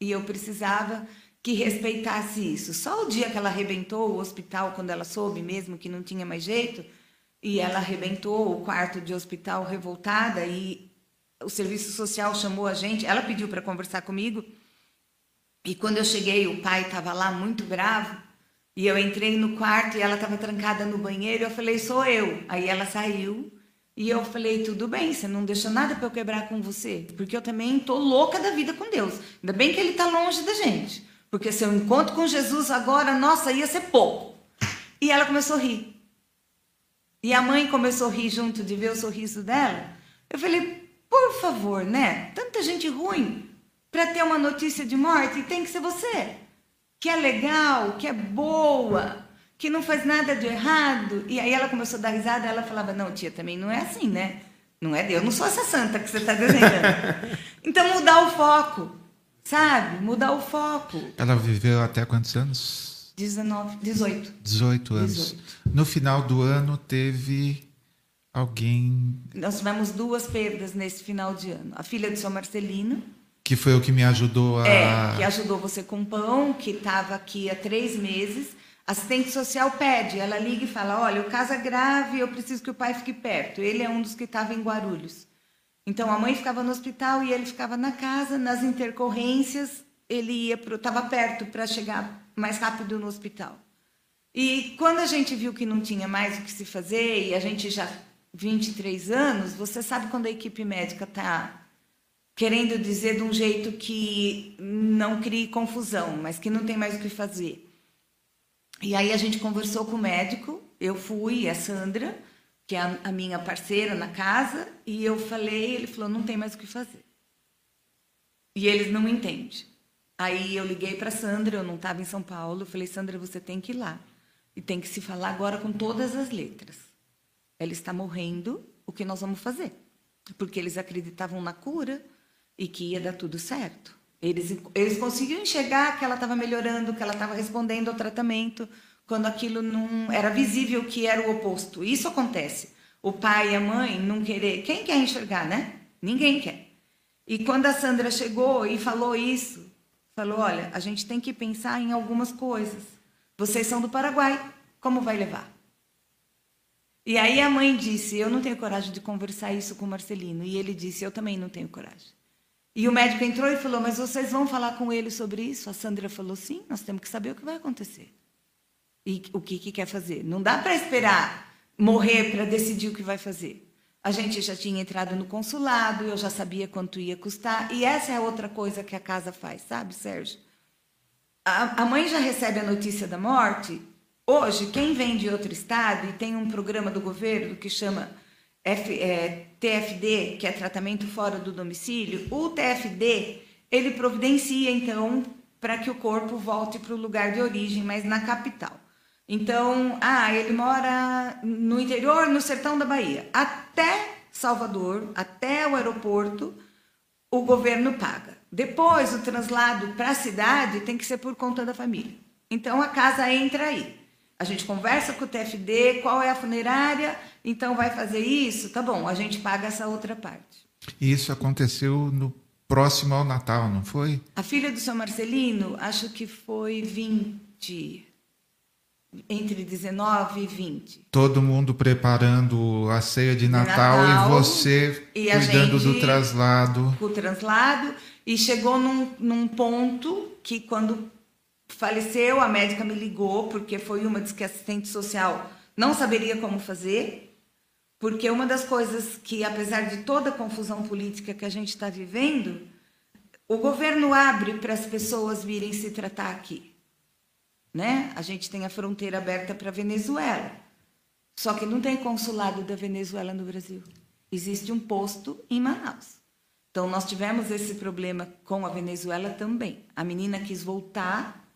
E eu precisava que respeitasse isso. Só o dia que ela arrebentou o hospital, quando ela soube mesmo que não tinha mais jeito, e ela arrebentou o quarto de hospital revoltada, e o serviço social chamou a gente, ela pediu para conversar comigo, e quando eu cheguei, o pai estava lá muito bravo, e eu entrei no quarto e ela estava trancada no banheiro, eu falei, sou eu. Aí ela saiu, e eu falei, tudo bem, você não deixa nada para eu quebrar com você, porque eu também tô louca da vida com Deus. Ainda bem que ele está longe da gente. Porque se eu encontro com Jesus agora, nossa, ia ser pouco. E ela começou a rir. E a mãe começou a rir junto de ver o sorriso dela. Eu falei, por favor, né? Tanta gente ruim para ter uma notícia de morte e tem que ser você. Que é legal, que é boa, que não faz nada de errado. E aí ela começou a dar risada, ela falava: "Não, tia, também não é assim, né? Não é Deus, não sou essa santa que você está desenhando". então mudar o foco. Sabe? Mudar o foco. Ela viveu até quantos anos? 19, 18. 18 anos. 18. No final do ano teve alguém. Nós tivemos duas perdas nesse final de ano. A filha do seu Marcelino. Que foi o que me ajudou a. É, que ajudou você com pão, que estava aqui há três meses. Assistente social pede, ela liga e fala: Olha, o caso é grave, eu preciso que o pai fique perto. Ele é um dos que estava em Guarulhos. Então a mãe ficava no hospital e ele ficava na casa, nas intercorrências, ele ia estava perto para chegar mais rápido no hospital. E quando a gente viu que não tinha mais o que se fazer, e a gente já 23 anos, você sabe quando a equipe médica está querendo dizer de um jeito que não crie confusão, mas que não tem mais o que fazer. E aí a gente conversou com o médico, eu fui, a Sandra, que é a, minha parceira na casa, e eu falei, ele falou, não tem mais o que fazer. E eles não entendem. Aí eu liguei para Sandra, eu não estava em São Paulo, eu falei, Sandra, você tem que ir lá. E tem que se falar agora com todas as letras. Ela está morrendo, o que nós vamos fazer? Porque eles acreditavam na cura e que ia dar tudo certo. Eles, eles conseguiam enxergar que ela estava melhorando, que ela estava respondendo ao tratamento, quando aquilo não era visível que era o oposto. Isso acontece. O pai e a mãe não querer. Quem quer enxergar, né? Ninguém quer. E quando a Sandra chegou e falou isso, falou: olha, a gente tem que pensar em algumas coisas. Vocês são do Paraguai, como vai levar? E aí a mãe disse: eu não tenho coragem de conversar isso com o Marcelino. E ele disse: eu também não tenho coragem. E o médico entrou e falou: mas vocês vão falar com ele sobre isso? A Sandra falou: sim, nós temos que saber o que vai acontecer e o que, que quer fazer. Não dá para esperar morrer para decidir o que vai fazer. A gente já tinha entrado no consulado, eu já sabia quanto ia custar. E essa é outra coisa que a casa faz, sabe, Sérgio? A, a mãe já recebe a notícia da morte. Hoje, quem vem de outro estado e tem um programa do governo que chama F, é, TFD, que é tratamento fora do domicílio, o TFD ele providencia então para que o corpo volte para o lugar de origem, mas na capital. Então, ah, ele mora no interior, no sertão da Bahia. Até Salvador, até o aeroporto, o governo paga. Depois, o translado para a cidade tem que ser por conta da família. Então, a casa entra aí. A gente conversa com o TFD, qual é a funerária, então vai fazer isso, tá bom, a gente paga essa outra parte. E isso aconteceu no próximo ao Natal, não foi? A filha do seu Marcelino, acho que foi 20, entre 19 e 20. Todo mundo preparando a ceia de Natal, Natal, e você e cuidando do traslado. o translado e chegou num, num ponto que quando faleceu a médica me ligou porque foi uma diz que assistente social não saberia como fazer porque uma das coisas que apesar de toda a confusão política que a gente está vivendo o governo abre para as pessoas virem se tratar aqui né? A gente tem a fronteira aberta para Venezuela. Só que não tem consulado da Venezuela no Brasil. Existe um posto em Manaus. Então, nós tivemos esse problema com a Venezuela também. A menina quis voltar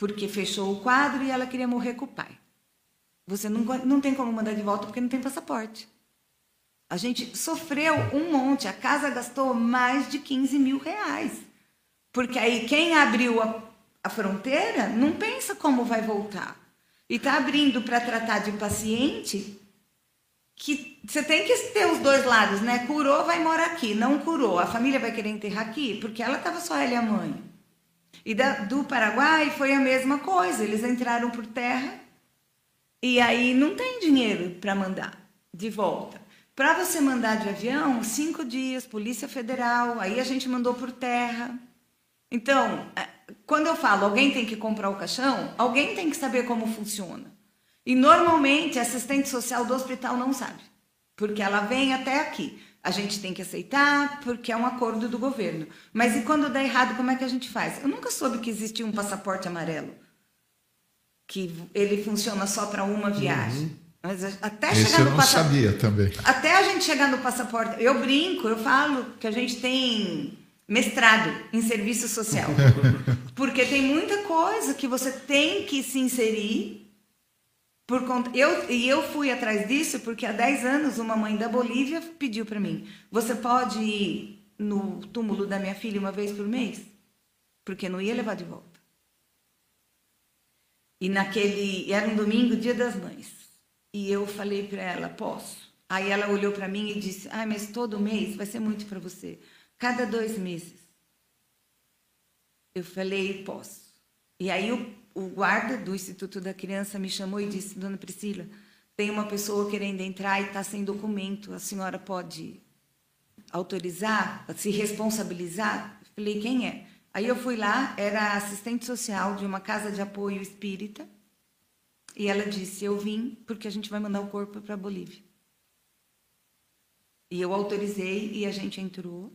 porque fechou o quadro e ela queria morrer com o pai. Você não, não tem como mandar de volta porque não tem passaporte. A gente sofreu um monte. A casa gastou mais de 15 mil reais. Porque aí quem abriu a, a fronteira não pensa como vai voltar. E está abrindo para tratar de paciente que você tem que ter os dois lados, né? Curou, vai morar aqui. Não curou, a família vai querer enterrar aqui, porque ela estava só ela e a mãe. E da, do Paraguai foi a mesma coisa. Eles entraram por terra e aí não tem dinheiro para mandar de volta. Para você mandar de avião, cinco dias, Polícia Federal. Aí a gente mandou por terra. Então, eh, quando eu falo alguém tem que comprar o caixão, alguém tem que saber como funciona. E normalmente a assistente social do hospital não sabe, porque ela vem até aqui. A gente tem que aceitar porque é um acordo do governo. Mas e quando dá errado, como é que a gente faz? Eu nunca soube que existia um passaporte amarelo, que ele funciona só para uma viagem. Mas a- até Esse chegar eu no não passaporte. sabia também. Até a gente chegar no passaporte, eu brinco, eu falo que a gente tem mestrado em serviço social. Porque tem muita coisa que você tem que se inserir por conta. Eu, e eu fui atrás disso porque há 10 anos uma mãe da Bolívia pediu para mim: você pode ir no túmulo da minha filha uma vez por mês? Porque não ia levar de volta. E naquele. Era um domingo, dia das mães. E eu falei para ela: posso? Aí ela olhou para mim e disse: ah, mas todo mês vai ser muito para você. Cada dois meses. Eu falei: posso. E aí o, o guarda do Instituto da Criança me chamou e disse: Dona Priscila, tem uma pessoa querendo entrar e está sem documento. A senhora pode autorizar, se responsabilizar? Falei: quem é? Aí eu fui lá, era assistente social de uma casa de apoio espírita. E ela disse: Eu vim porque a gente vai mandar o corpo para a Bolívia. E eu autorizei e a gente entrou.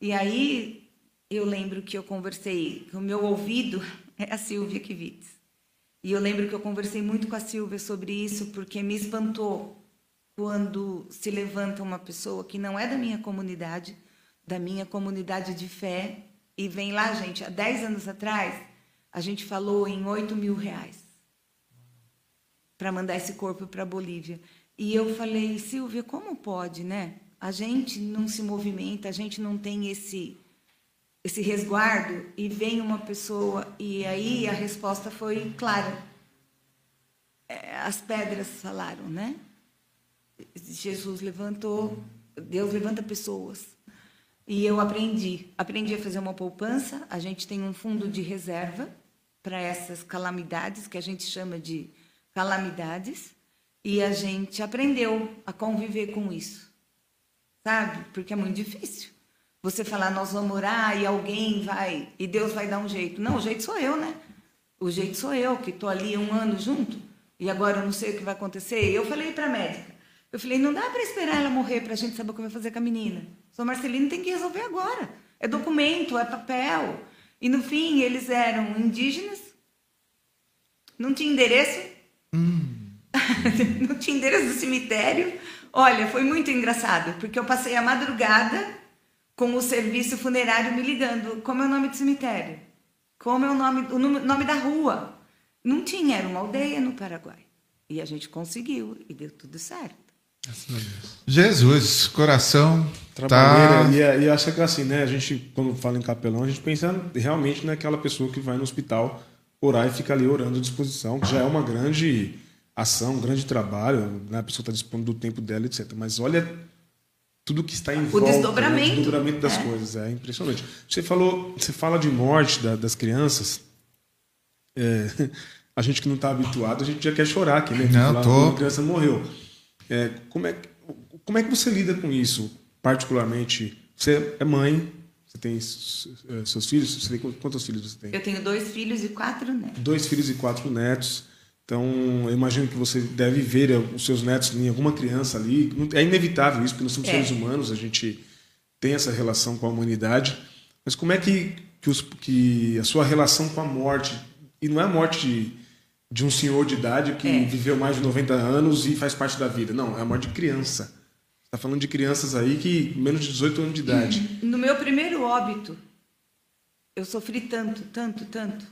E aí eu lembro que eu conversei, o meu ouvido é a Silvia Kivitz. E eu lembro que eu conversei muito com a Silvia sobre isso, porque me espantou quando se levanta uma pessoa que não é da minha comunidade, da minha comunidade de fé, e vem lá, gente, há 10 anos atrás, a gente falou em 8 mil reais para mandar esse corpo para a Bolívia. E eu falei, Silvia, como pode, né? A gente não se movimenta, a gente não tem esse esse resguardo e vem uma pessoa e aí a resposta foi clara. É, As pedras falaram, né? Jesus levantou, Deus levanta pessoas. E eu aprendi, aprendi a fazer uma poupança. A gente tem um fundo de reserva para essas calamidades que a gente chama de calamidades e a gente aprendeu a conviver com isso, sabe? Porque é muito difícil. Você falar nós vamos orar e alguém vai e Deus vai dar um jeito. Não, o jeito sou eu, né? O jeito sou eu que estou ali um ano junto e agora eu não sei o que vai acontecer. Eu falei para a médica, eu falei não dá para esperar ela morrer para a gente saber o que vai fazer com a menina. Sou Marcelino tem que resolver agora. É documento, é papel. E no fim eles eram indígenas, não tinha endereço, não tinha endereço do cemitério. Olha, foi muito engraçado, porque eu passei a madrugada com o serviço funerário me ligando. Como é o nome do cemitério? Como é o nome, o nome, da rua? Não tinha, era uma aldeia no Paraguai. E a gente conseguiu, e deu tudo certo. Jesus, coração Trabalheira, tá... e, é- e acho que assim, né? A gente, quando fala em capelão, a gente pensa realmente naquela pessoa que vai no hospital orar e fica ali orando à disposição, que já é uma grande ação, um grande trabalho, né? a pessoa está dispondo do tempo dela, etc. Mas olha tudo que está em o volta, desdobramento, né? o desdobramento das é. coisas, é impressionante. Você falou, você fala de morte da, das crianças, é, a gente que não está habituado, a gente já quer chorar aqui, né? Não, tô. A criança morreu. É, como, é, que- como é que você lida com isso, particularmente? Você é mãe, você tem seus filhos, você tem quantos- quantos filhos você tem? Eu tenho dois filhos e quatro netos. dois filhos e quatro netos. Então, eu imagino que você deve ver os seus netos em alguma criança ali. É inevitável isso, porque nós somos É. seres humanos, a gente tem essa relação com a humanidade. Mas como é que, que, os- que a sua relação com a morte, e não é a morte de, de um senhor de idade que É. viveu mais de 90 anos e faz parte da vida. Não, é a morte de criança. Está falando de crianças aí que menos de 18 anos de idade. No meu primeiro óbito, eu sofri tanto, tanto, tanto.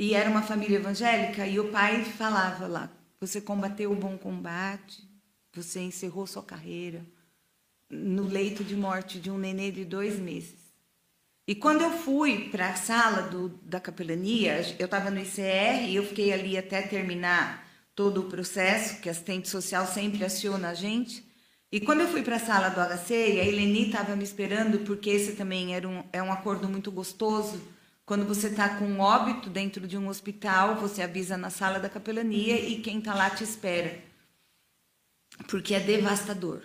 E era uma família evangélica e o pai falava lá: você combateu o bom combate, você encerrou sua carreira no leito de morte de um nenê de dois meses. E quando eu fui para a sala do, da capelania, eu estava no ICR e eu fiquei ali até terminar todo o processo, que a assistente social sempre aciona a gente. E quando eu fui para a sala do HC, a Eleni estava me esperando, porque esse também era um, é um acordo muito gostoso. Quando você está com um óbito dentro de um hospital, você avisa na sala da capelania e quem está lá te espera. Porque é devastador.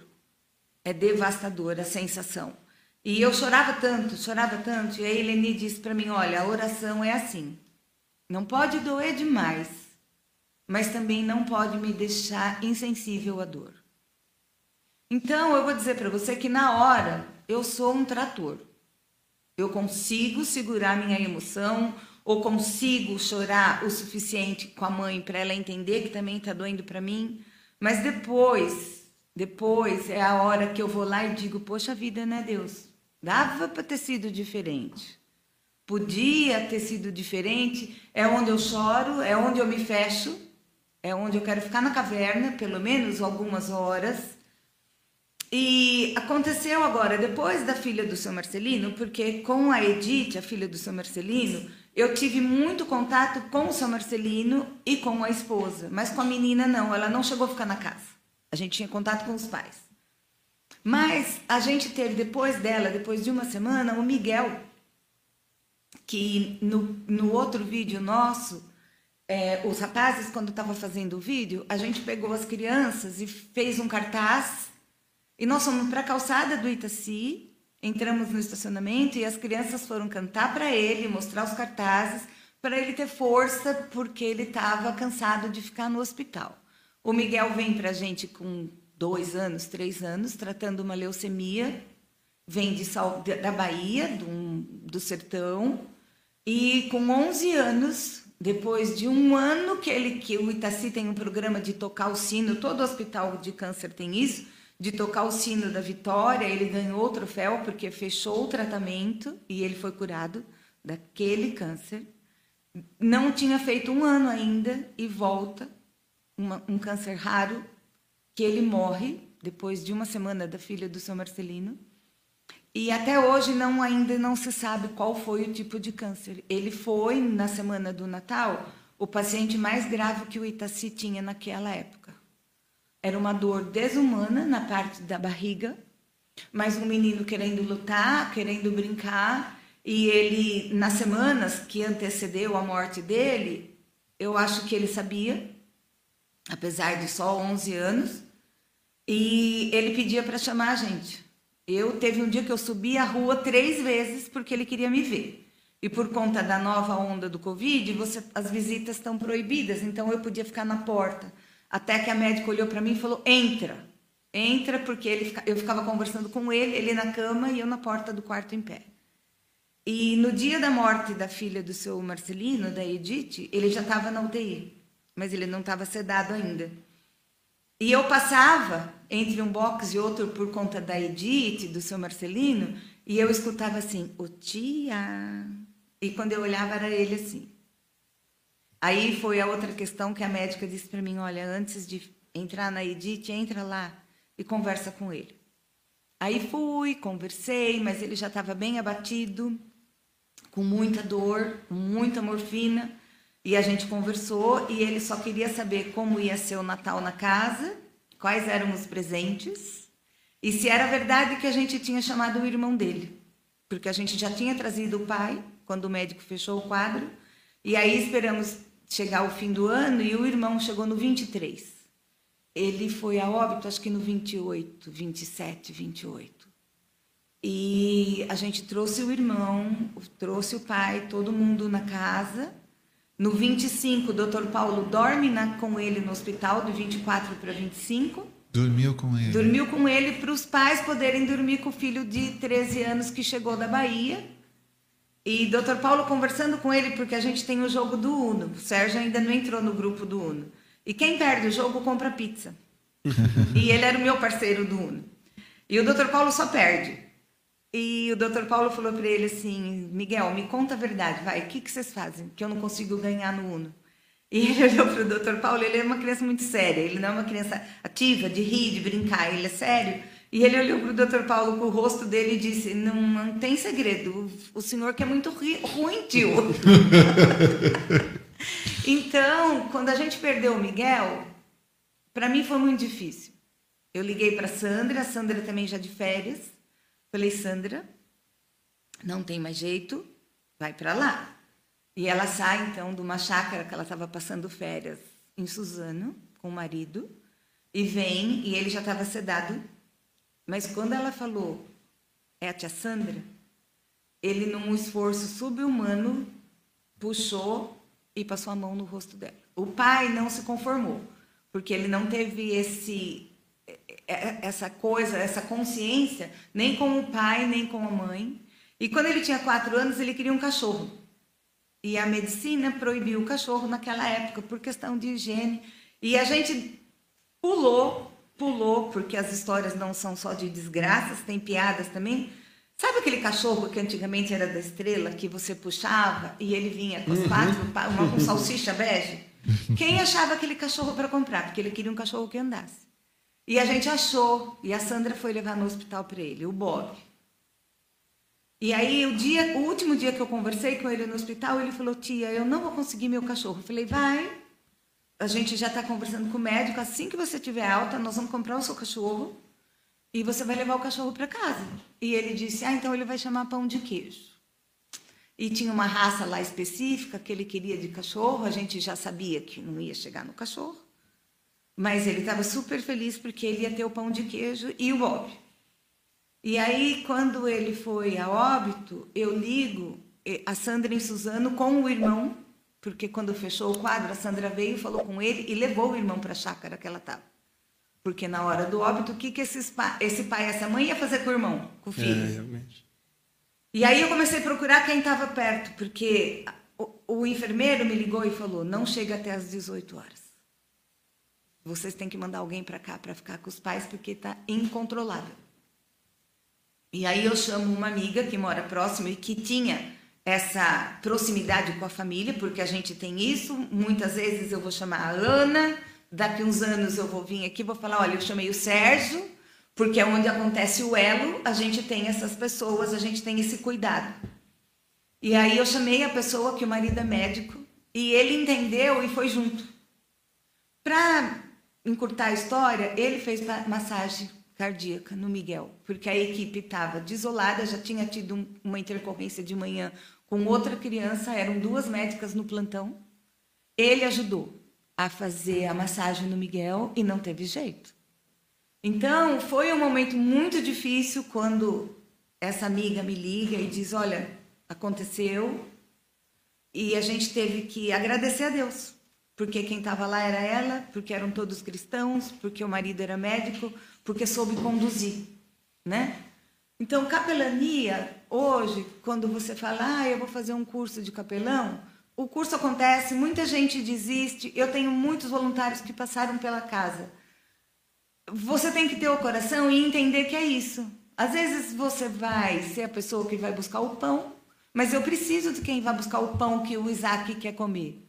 É devastador a sensação. E eu chorava tanto, chorava tanto, e a Eleni disse para mim: olha, a oração é assim. Não pode doer demais, mas também não pode me deixar insensível à dor. Então, eu vou dizer para você que na hora eu sou um trator. Eu consigo segurar minha emoção, ou consigo chorar o suficiente com a mãe para ela entender que também está doendo para mim, mas depois, depois é a hora que eu vou lá e digo: Poxa vida, né, Deus? Dava para ter sido diferente. Podia ter sido diferente. É onde eu choro, é onde eu me fecho, é onde eu quero ficar na caverna, pelo menos algumas horas. E aconteceu agora, depois da filha do seu Marcelino, porque com a Edith, a filha do seu Marcelino, eu tive muito contato com o seu Marcelino e com a esposa, mas com a menina não, ela não chegou a ficar na casa. A gente tinha contato com os pais. Mas a gente teve depois dela, depois de uma semana, o Miguel, que no, no outro vídeo nosso, é, os rapazes, quando estavam fazendo o vídeo, a gente pegou as crianças e fez um cartaz. E nós fomos para a calçada do Itaci, entramos no estacionamento e as crianças foram cantar para ele, mostrar os cartazes, para ele ter força, porque ele estava cansado de ficar no hospital. O Miguel vem para a gente com dois anos, três anos, tratando uma leucemia, vem de da Bahia, do, do sertão, e com 11 anos, depois de um ano que ele que o Itaci tem um programa de tocar o sino, todo hospital de câncer tem isso, de tocar o sino da vitória, ele ganhou o troféu porque fechou o tratamento e ele foi curado daquele câncer. Não tinha feito um ano ainda e volta uma- um câncer raro que ele morre depois de uma semana da filha do seu Marcelino. E até hoje não ainda não se sabe qual foi o tipo de câncer. Ele foi na semana do Natal o paciente mais grave que o Itaci tinha naquela época. Era uma dor desumana na parte da barriga, mas um menino querendo lutar, querendo brincar, e ele nas semanas que antecedeu a morte dele, eu acho que ele sabia, apesar de só 11 anos, e ele pedia para chamar a gente. Eu teve um dia que eu subi a rua três vezes porque ele queria me ver. E por conta da nova onda do Covid, você, as visitas estão proibidas, então eu podia ficar na porta. Até que a médica olhou para mim e falou: entra, entra, porque ele, eu ficava conversando com ele, ele na cama e eu na porta do quarto em pé. E no dia da morte da filha do seu Marcelino, da Edith, ele já estava na UTI, mas ele não estava sedado ainda. E eu passava entre um box e outro por conta da Edith, do seu Marcelino, e eu escutava assim, o tia. E quando eu olhava, era ele assim. Aí foi a outra questão que a médica disse para mim: olha, antes de entrar na Edith, entra lá e conversa com ele. Aí fui, conversei, mas ele já estava bem abatido, com muita dor, com muita morfina. E a gente conversou e ele só queria saber como ia ser o Natal na casa, quais eram os presentes e se era verdade que a gente tinha chamado o irmão dele, porque a gente já tinha trazido o pai quando o médico fechou o quadro, e aí esperamos chegar ao fim do ano e o irmão chegou no 23. Ele foi a óbito, acho que no 28, 27, 28. E a gente trouxe o irmão, trouxe o pai, todo mundo na casa. No 25, o doutor Paulo dorme na, com ele no hospital, do 24 para 25. Dormiu com ele. Dormiu com ele para os pais poderem dormir com o filho de 13 anos que chegou da Bahia. E doutor Paulo conversando com ele, porque a gente tem o jogo do Uno. O Sérgio ainda não entrou no grupo do Uno. E quem perde o jogo compra pizza. e ele era o meu parceiro do Uno. E o doutor Paulo só perde. E o doutor Paulo falou para ele assim: Miguel, me conta a verdade, vai, o que, que vocês fazem? Que eu não consigo ganhar no Uno. E ele olhou para o doutor Paulo, ele é uma criança muito séria, ele não é uma criança ativa, de rir, de brincar, ele é sério. E ele olhou para o doutor Paulo com o rosto dele e disse: Não, não tem segredo, o senhor que é muito ri, ruim, tio. então, quando a gente perdeu o Miguel, para mim foi muito difícil. Eu liguei para Sandra, a Sandra também já de férias. Falei, Sandra, não tem mais jeito, vai para lá. E ela sai então de uma chácara que ela estava passando férias em Suzano com o marido e vem e ele já estava sedado. Mas quando ela falou, é a tia Sandra, ele num esforço subhumano puxou e passou a mão no rosto dela. O pai não se conformou, porque ele não teve esse essa coisa, essa consciência, nem com o pai, nem com a mãe. E quando ele tinha quatro anos, ele queria um cachorro. E a medicina proibiu o cachorro naquela época, por questão de higiene. E a gente pulou, pulou, porque as histórias não são só de desgraças, tem piadas também. Sabe aquele cachorro que antigamente era da estrela, que você puxava e ele vinha com as uhum. quatro, uma com salsicha bege? Quem achava aquele cachorro para comprar? Porque ele queria um cachorro que andasse. E a gente achou, e a Sandra foi levar no hospital para ele, o Bob. E aí, o, dia, o último dia que eu conversei com ele no hospital, ele falou: Tia, eu não vou conseguir meu cachorro. Eu falei: Vai, a gente já está conversando com o médico. Assim que você tiver alta, nós vamos comprar o seu cachorro e você vai levar o cachorro para casa. E ele disse: Ah, então ele vai chamar pão de queijo. E tinha uma raça lá específica que ele queria de cachorro, a gente já sabia que não ia chegar no cachorro. Mas ele estava super feliz porque ele ia ter o pão de queijo e o Bob. E aí, quando ele foi a óbito, eu ligo a Sandra e Suzano com o irmão, porque quando fechou o quadro, a Sandra veio, falou com ele e levou o irmão para a chácara que ela estava. Porque na hora do óbito, o que, que esse pai e essa mãe ia fazer com o irmão, com o é, filho? É, realmente. E aí eu comecei a procurar quem estava perto, porque o, o enfermeiro me ligou e falou: não chega até às 18 horas vocês têm que mandar alguém para cá para ficar com os pais porque está incontrolável. E aí eu chamo uma amiga que mora próximo e que tinha essa proximidade com a família, porque a gente tem isso. Muitas vezes eu vou chamar a Ana, daqui uns anos eu vou vir aqui vou falar, olha, eu chamei o Sérgio, porque é onde acontece o elo, a gente tem essas pessoas, a gente tem esse cuidado. E aí eu chamei a pessoa que o marido é médico e ele entendeu e foi junto. Para encurtar a história, ele fez massagem cardíaca no Miguel, porque a equipe estava desolada, já tinha tido uma intercorrência de manhã com outra criança, eram duas médicas no plantão. Ele ajudou a fazer a massagem no Miguel e não teve jeito. Então, foi um momento muito difícil quando essa amiga me liga e diz: Olha, aconteceu e a gente teve que agradecer a Deus, porque quem estava lá era ela, porque eram todos cristãos, porque o marido era médico, porque soube conduzir, né? Então, capelania, hoje, quando você fala, ah, eu vou fazer um curso de capelão, o curso acontece, muita gente desiste, eu tenho muitos voluntários que passaram pela casa. Você tem que ter o coração e entender que é isso. Às vezes você vai ser a pessoa que vai buscar o pão, mas eu preciso de quem vai buscar o pão que o Isaac quer comer.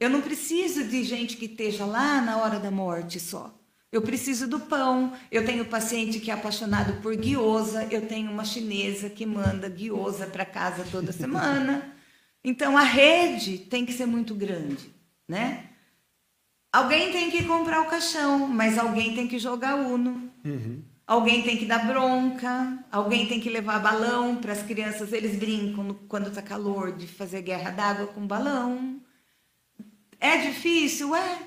Eu não preciso de gente que esteja lá na hora da morte só. Eu preciso do pão. Eu tenho paciente que é apaixonado por guiosa. Eu tenho uma chinesa que manda guiosa para casa toda semana. Então a rede tem que ser muito grande, né? Alguém tem que comprar o caixão, mas alguém tem que jogar Uno. Uhum. alguém tem que dar bronca, alguém tem que levar balão para as crianças. Eles brincam quando está calor de fazer guerra d'água com balão. É difícil, é,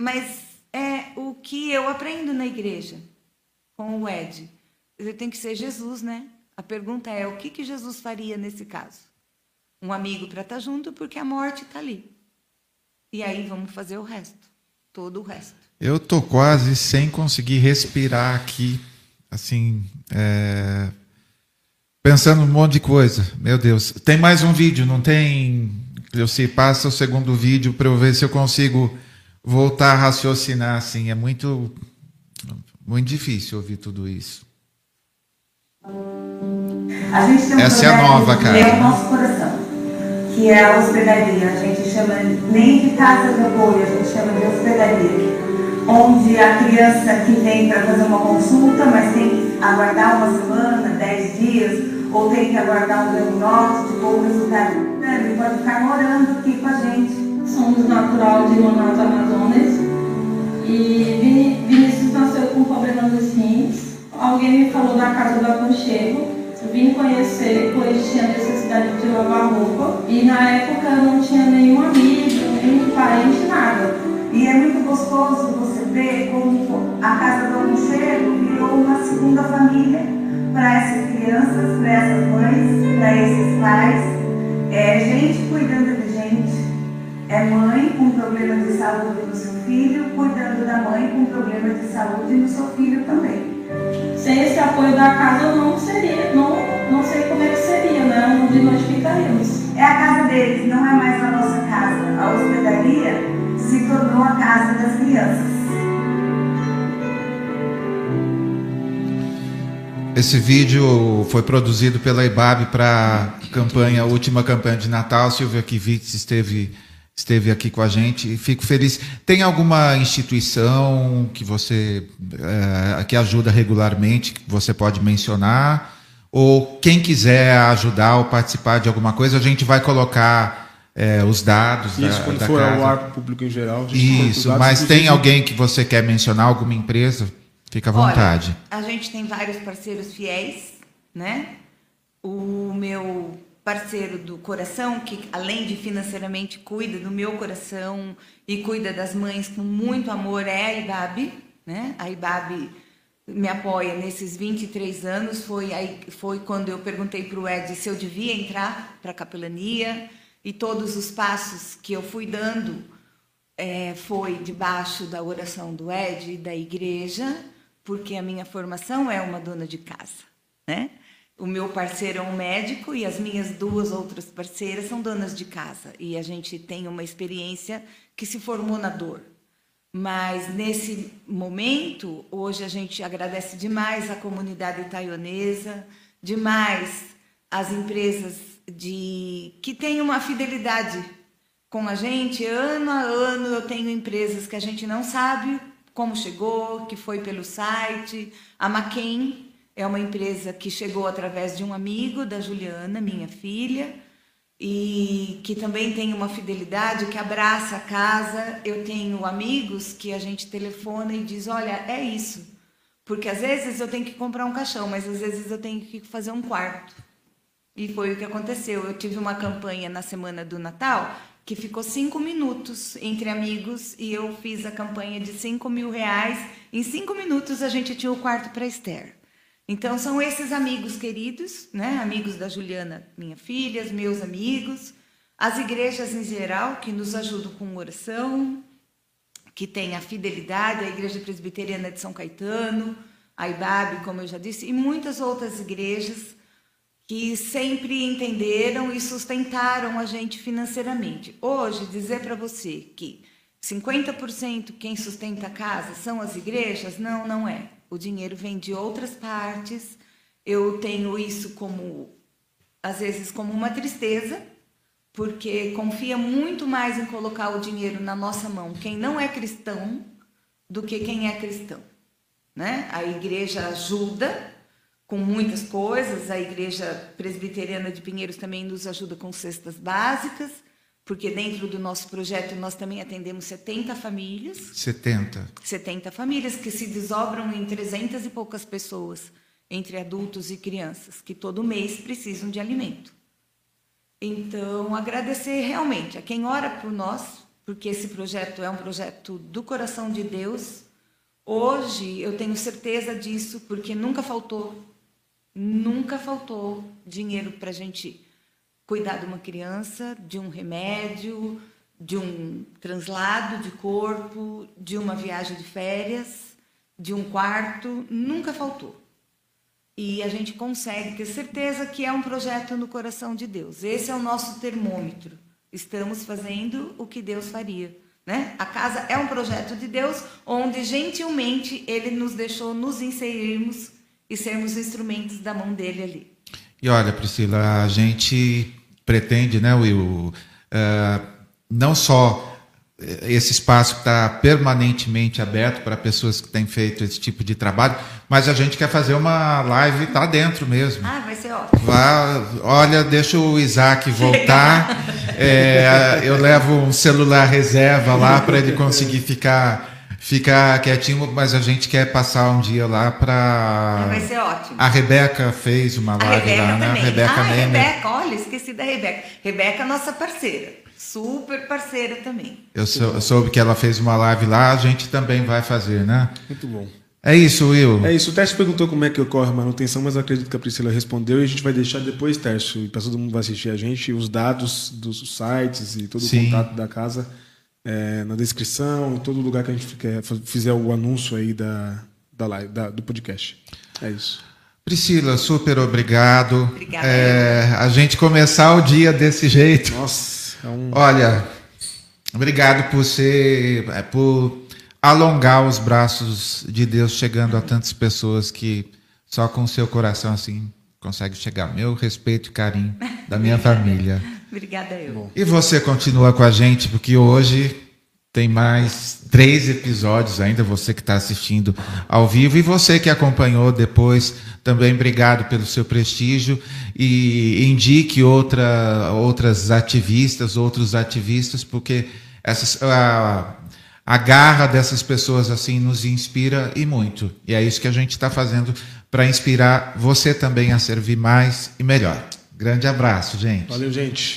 mas é o que eu aprendo na igreja com o Ed. Ele tem que ser Jesus, né? A pergunta é: o que, que Jesus faria nesse caso? Um amigo para estar junto, porque a morte está ali. E aí vamos fazer o resto, todo o resto. Eu tô quase sem conseguir respirar aqui, assim, é, pensando um monte de coisa. Meu Deus, tem mais um vídeo, não tem? Eu se passa o segundo vídeo para eu ver se eu consigo voltar a raciocinar. Assim, é muito, muito difícil ouvir tudo isso. A gente tem um Essa é a nova, que cara. É o nosso coração, que é a hospedaria. A gente chama nem de casa de apoio, a gente chama de hospedaria. Onde a criança que vem para fazer uma consulta, mas tem que aguardar uma semana, dez dias, ou tem que aguardar um diagnóstico ou resultado, né, ele pode ficar morando aqui com a gente. Somos natural de Manaus, Amazonas. E Vinícius nasceu com problema nos rins. Alguém me falou da casa do aconchego. Eu vim conhecer, pois tinha necessidade de lavar roupa. E na época eu não tinha nenhum amigo, nenhum parente, nada. E é muito gostoso você ver como a Casa do Aconchego virou uma segunda família para essas crianças, para essas mães, para esses pais. É gente cuidando de gente. É mãe com problema de saúde no seu filho, cuidando da mãe com problema de saúde no seu filho também. Sem esse apoio da casa não seria, não, não sei como é que seria, né? Onde nós ficaríamos. É a casa deles, não é mais a nossa casa. A hospedaria se tornou a casa das crianças. Esse vídeo foi produzido pela IBAB para campanha, a última campanha de Natal. Silvia Kivitz esteve, esteve aqui com a gente e fico feliz. Tem alguma instituição que você eh, que ajuda regularmente que você pode mencionar? Ou quem quiser ajudar ou participar de alguma coisa, a gente vai colocar eh, os dados Isso, da, quando da for ao casa. ar público em geral. Isso, dados, mas tem inclusive- alguém que você quer mencionar, alguma empresa? Fica à vontade. Olha, a gente tem vários parceiros fiéis, né? O meu parceiro do coração, que além de financeiramente cuida do meu coração e cuida das mães com muito amor, é a IBAB, né? A IBAB me apoia nesses 23 anos. Foi, aí, foi quando eu perguntei para o Ed se eu devia entrar para a capelania e todos os passos que eu fui dando é, foi debaixo da oração do Ed e da igreja, porque a minha formação é uma dona de casa, né? O meu parceiro é um médico e as minhas duas outras parceiras são donas de casa e a gente tem uma experiência que se formou na dor. Mas nesse momento, hoje a gente agradece demais a comunidade taionesa, demais as empresas de que têm uma fidelidade com a gente. Ano a ano eu tenho empresas que a gente não sabe como chegou, que foi pelo site. A Maquem é uma empresa que chegou através de um amigo da Juliana, minha filha, e que também tem uma fidelidade, que abraça a casa. Eu tenho amigos que a gente telefona e diz: Olha, é isso. Porque às vezes eu tenho que comprar um caixão, mas às vezes eu tenho que fazer um quarto. E foi o que aconteceu. Eu tive uma campanha na semana do Natal que ficou cinco minutos entre amigos e eu fiz a campanha de cinco mil reais. Em cinco minutos a gente tinha o quarto para Esther. Então são esses amigos queridos, né? Amigos da Juliana, minha filha, meus amigos, as igrejas em geral que nos ajudam com oração, que tem a fidelidade, a Igreja Presbiteriana de São Caetano, a IBAB, como eu já disse, e muitas outras igrejas que sempre entenderam e sustentaram a gente financeiramente. Hoje, dizer para você que 50% quem sustenta a casa são as igrejas, não, não é. O dinheiro vem de outras partes. Eu tenho isso como, às vezes, como uma tristeza, porque confia muito mais em colocar o dinheiro na nossa mão quem não é cristão do que quem é cristão. Né? A igreja ajuda com muitas coisas, a igreja presbiteriana de Pinheiros também nos ajuda com cestas básicas, porque dentro do nosso projeto nós também atendemos 70 famílias. 70. 70 famílias que se desdobram em 300 e poucas pessoas, entre adultos e crianças, que todo mês precisam de alimento. Então, agradecer realmente a quem ora por nós, porque esse projeto é um projeto do coração de Deus. Hoje eu tenho certeza disso, porque nunca faltou, nunca faltou dinheiro para a gente cuidar de uma criança, de um remédio, de um translado de corpo, de uma viagem de férias, de um quarto, nunca faltou. E a gente consegue ter certeza que é um projeto no coração de Deus. Esse é o nosso termômetro. Estamos fazendo o que Deus faria. Né? A casa é um projeto de Deus, onde gentilmente Ele nos deixou nos inserirmos e sermos instrumentos da mão dele ali. E olha, Priscila, a gente pretende, né, Will, uh, não só esse espaço está permanentemente aberto para pessoas que têm feito esse tipo de trabalho, mas a gente quer fazer uma live lá dentro mesmo. Ah, vai ser ótimo. Vá, olha, deixa o Isaac voltar. é, eu levo um celular reserva lá para ele conseguir ficar ficar quietinho, mas a gente quer passar um dia lá para. Vai ser ótimo. A Rebeca fez uma live lá, né? Também. Rebeca ah, Rebeca, olha, esqueci da Rebeca. Rebeca, nossa parceira super parceira também. Eu, sou, eu soube que ela fez uma live lá, a gente também vai fazer, né? Muito bom. É isso, Will. É isso. O Tércio perguntou como é que ocorre a manutenção, mas eu acredito que a Priscila respondeu e a gente vai deixar depois, Tércio, e para todo mundo vai assistir a gente, os dados dos sites e todo Sim. o contato da casa é, na descrição, em todo lugar que a gente fizer o anúncio aí da, da live, da, do podcast. É isso. Priscila, super obrigado. Obrigada. É, a gente começar o dia desse jeito. Nossa. Então... Olha, obrigado por ser, é, por alongar os braços de Deus chegando a tantas pessoas que só com o seu coração assim consegue chegar. Meu respeito e carinho da minha família. Obrigada eu. E você continua com a gente porque hoje tem mais três episódios ainda, você que está assistindo ao vivo e você que acompanhou depois, também obrigado pelo seu prestígio e indique outra, outras ativistas, outros ativistas, porque essas, a, a garra dessas pessoas assim nos inspira e muito. E é isso que a gente está fazendo para inspirar você também a servir mais e melhor. Grande abraço, gente. Valeu, gente.